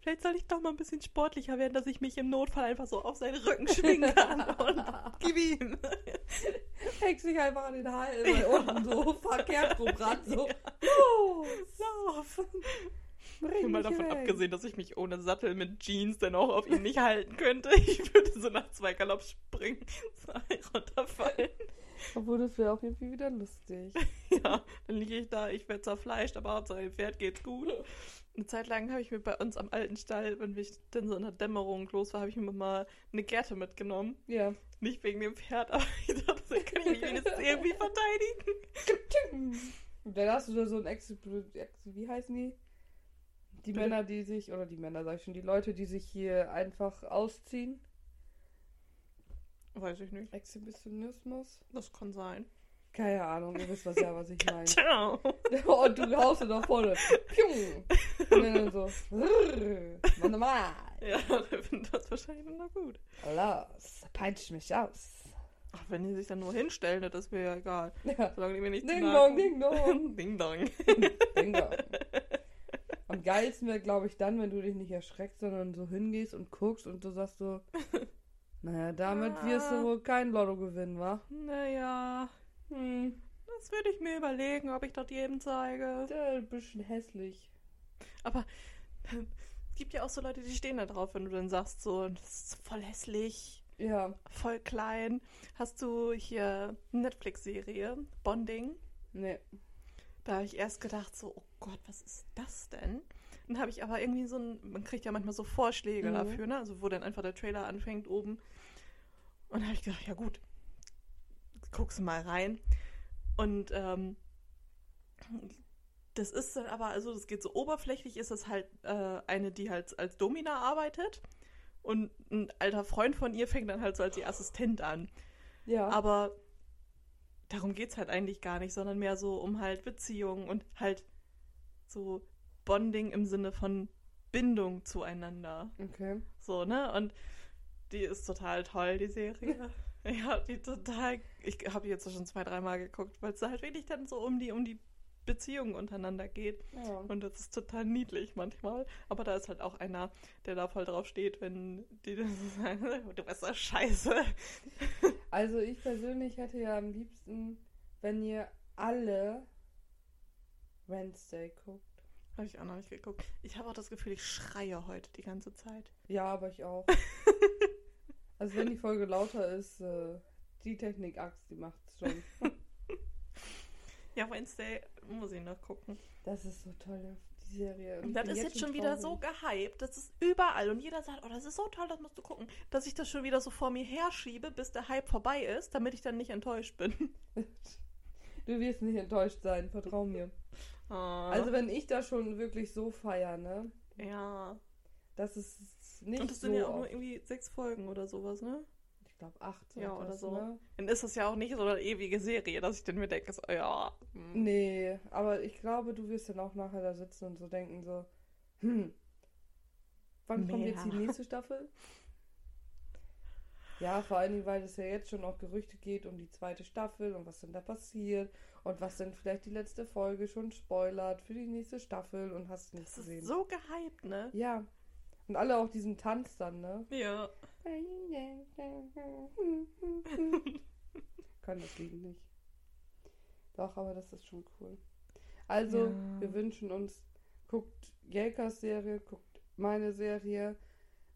vielleicht soll ich doch mal ein bisschen sportlicher werden, dass ich mich im Notfall einfach so auf seinen Rücken schwingen kann und <laughs> gib ihm. Häng sich einfach an den Hals, <laughs> weil unten so verkehrt rum ran, so. Oh, Lauf. bring Mal davon weg. abgesehen, dass ich mich ohne Sattel mit Jeans dann auch auf ihn nicht halten könnte. Ich würde so nach zwei Galopp springen, <laughs> so runterfallen. Obwohl, das wäre jeden Fall wieder lustig. <laughs> Ja, dann liege ich da, ich werde zerfleischt, aber Hauptsache dem Pferd geht's gut. Eine Zeit lang habe ich mir bei uns am alten Stall, wenn ich dann so in der Dämmerung los war, habe ich mir mal eine Gerte mitgenommen. Ja. Nicht wegen dem Pferd, <laughs> aber ich dachte, so kann ich mich wenigstens irgendwie <laughs> verteidigen. Und dann hast du da so ein Ex, wie heißen die? Die? Männer, die sich, oder die Männer, sag ich schon, die Leute, die sich hier einfach ausziehen. Weiß ich nicht. Exhibitionismus? Das kann sein. Keine Ahnung, ihr wisst was ja, was ich <laughs> meine. Ciao. Und <laughs> du haust nach vorne. Pium. Und dann so. Mal. <laughs> Ja, der findet das wahrscheinlich noch gut. Los, peitscht mich aus. Ach, wenn die sich dann nur hinstellen, das wäre ja egal. Ja. Solange die mir nicht Ding dong, ding dong. Ding dong. Ding dong. Am geilsten wäre, glaube ich, dann, wenn du dich nicht erschreckst, sondern so hingehst und guckst und du sagst so, naja, damit wirst du Ah. wohl kein Lotto gewinnen, wa? Naja, Hm, das würde ich mir überlegen, ob ich das jedem zeige. ist ein bisschen hässlich. Aber es gibt ja auch so Leute, die stehen da drauf, wenn du dann sagst, so, das ist voll hässlich, Ja, voll klein. Hast du hier eine Netflix-Serie, Bonding? nee. Da habe ich erst gedacht, so, oh Gott, was ist das denn? Dann habe ich aber irgendwie so ein, man kriegt ja manchmal so Vorschläge Mhm. dafür, ne? Also wo dann einfach der Trailer anfängt oben. Und da habe ich gedacht, ja gut, guckst du mal rein. Und ähm, das ist dann aber, also das geht so oberflächlich, ist es halt äh, eine, die halt als Domina arbeitet. Und ein alter Freund von ihr fängt dann halt so als ihr Assistent an. Ja. Aber darum geht es halt eigentlich gar nicht, sondern mehr so um halt Beziehungen und halt so Bonding im Sinne von Bindung zueinander. okay. So, ne? Und die ist total toll, die Serie. ja, die total. Ich habe die jetzt schon zwei, dreimal geguckt, weil es da halt wirklich dann so um die, um die Beziehungen untereinander geht. Ja. Und das ist total niedlich manchmal. Aber da ist halt auch einer, der da voll drauf steht, wenn die dann so sagen, <laughs> du bist so scheiße. Also ich persönlich hätte ja am liebsten, wenn ihr alle Wednesday guckt. Habe ich auch noch nicht geguckt. Ich habe auch das Gefühl, ich schreie heute die ganze Zeit. Ja, aber ich auch. <laughs> also wenn die Folge lauter ist, äh, die Technik-Axt, die macht's schon. <laughs> Ja, Wednesday muss ich noch gucken. Das ist so toll, die Serie. Und Und das ist jetzt schon wieder so traurig. gehypt. Das ist überall. Und jeder sagt, oh, das ist so toll, das musst du gucken. Dass ich das schon wieder so vor mir herschiebe, bis der Hype vorbei ist, damit ich dann nicht enttäuscht bin. <laughs> Du wirst nicht enttäuscht sein, vertrau mir. Also also, wenn ich das schon wirklich so feier, ne? ja. Das ist nicht Und das so sind ja auch nur irgendwie sechs Folgen oder sowas, ne? Ich glaube acht. Ja, oder das, so. Ne? Dann ist das ja auch nicht so eine ewige Serie, dass ich dann mir denke, so, ja. hm. Nee, aber ich glaube, du wirst dann auch nachher da sitzen und so denken, so, hm, wann kommt jetzt die Mehr. nächste Staffel? Ja, vor allen Dingen, weil es ja jetzt schon auch Gerüchte geht um die zweite Staffel und was denn da passiert und was denn vielleicht die letzte Folge schon spoilert für die nächste Staffel und hast nicht Das gesehen. ist so gehypt, ne? Ja. Und alle auch diesen Tanz dann, ne? Ja. <laughs> Kann das Lied nicht. Doch, aber das ist schon cool. Also, Ja. wir wünschen uns, guckt Jelkas Serie, guckt meine Serie,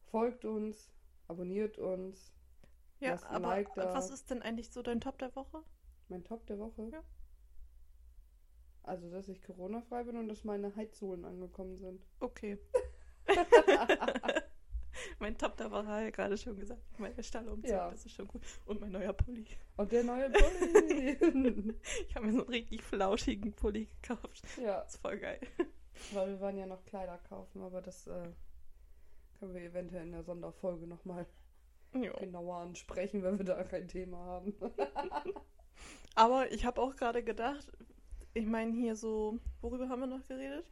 folgt uns, abonniert uns. Ja, aber Like was ist denn eigentlich so dein Top der Woche? Mein Top der Woche. Ja. Also, dass ich Corona-frei bin und dass meine Heizsohlen angekommen sind. Okay. <laughs> <laughs> mein Top, war ja gerade schon gesagt. Meine Stallumzug, Ja. das ist schon gut. Und mein neuer Pulli. Und der neue Pulli. <laughs> Ich habe mir so einen richtig flauschigen Pulli gekauft. ja, Das ist voll geil. weil wir waren ja noch Kleider kaufen, aber das äh, können wir eventuell in der Sonderfolge nochmal Jo. genauer ansprechen, wenn wir da kein Thema haben. <laughs> Aber ich habe auch gerade gedacht, ich meine hier so, worüber haben wir noch geredet?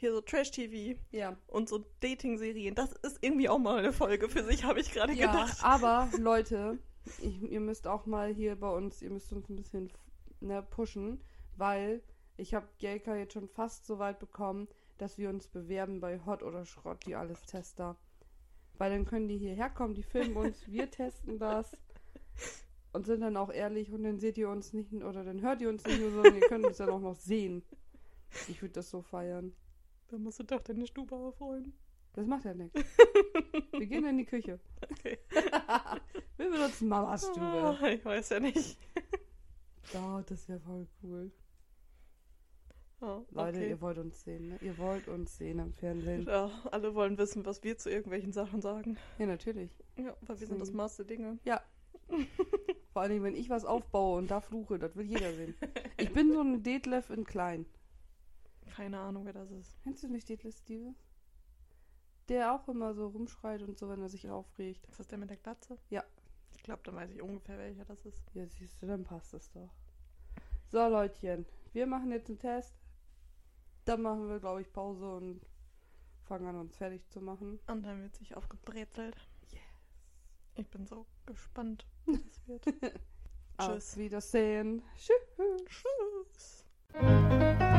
Hier so Trash-TV ja. und so Dating-Serien. Das ist irgendwie auch mal eine Folge für sich, habe ich gerade Ja, gedacht. aber Leute, ich, ihr müsst auch mal hier bei uns, ihr müsst uns ein bisschen ne, pushen, weil ich habe Jelka jetzt schon fast so weit bekommen, dass wir uns bewerben bei Hot oder Schrott, die alles Tester. Weil dann können die hierher kommen, die filmen uns, wir <laughs> testen das und sind dann auch ehrlich und dann seht ihr uns nicht oder dann hört ihr uns nicht nur, sondern ihr könnt uns dann auch noch sehen. Ich würde das so feiern. Dann musst du doch deine Stube aufräumen. Das macht ja nichts. <laughs> Wir gehen in die Küche. Okay. <laughs> Wir benutzen Mamas Stube. Ah, ich weiß ja nicht. <laughs> Oh, das wäre voll cool. Oh, Leute, okay. ihr wollt uns sehen, ne? Ihr wollt uns sehen am Fernsehen. Ja, alle wollen wissen, was wir zu irgendwelchen Sachen sagen. Ja, natürlich. Ja, weil wir sind das. Maß der Dinge. Vor allem, wenn ich was aufbaue und da fluche, das will jeder sehen. Ich bin so ein Detlef in klein. Keine Ahnung, wer das ist. Kennst du nicht Detlef Steve? Der auch immer so rumschreit und so, wenn er sich aufregt. Ist das der mit der Glatze? Ja. Ich glaube, dann weiß ich ungefähr, welcher das ist. Ja, siehst du, dann passt es doch. So, Leutchen. Wir machen jetzt einen Test. Dann machen wir, glaube ich, Pause und fangen an, uns fertig zu machen. Und dann wird sich aufgebrezelt. Yes. Ich bin so gespannt, wie das <laughs> wird. Auf Tschüss. Wiedersehen. Tschüss. Tschüss.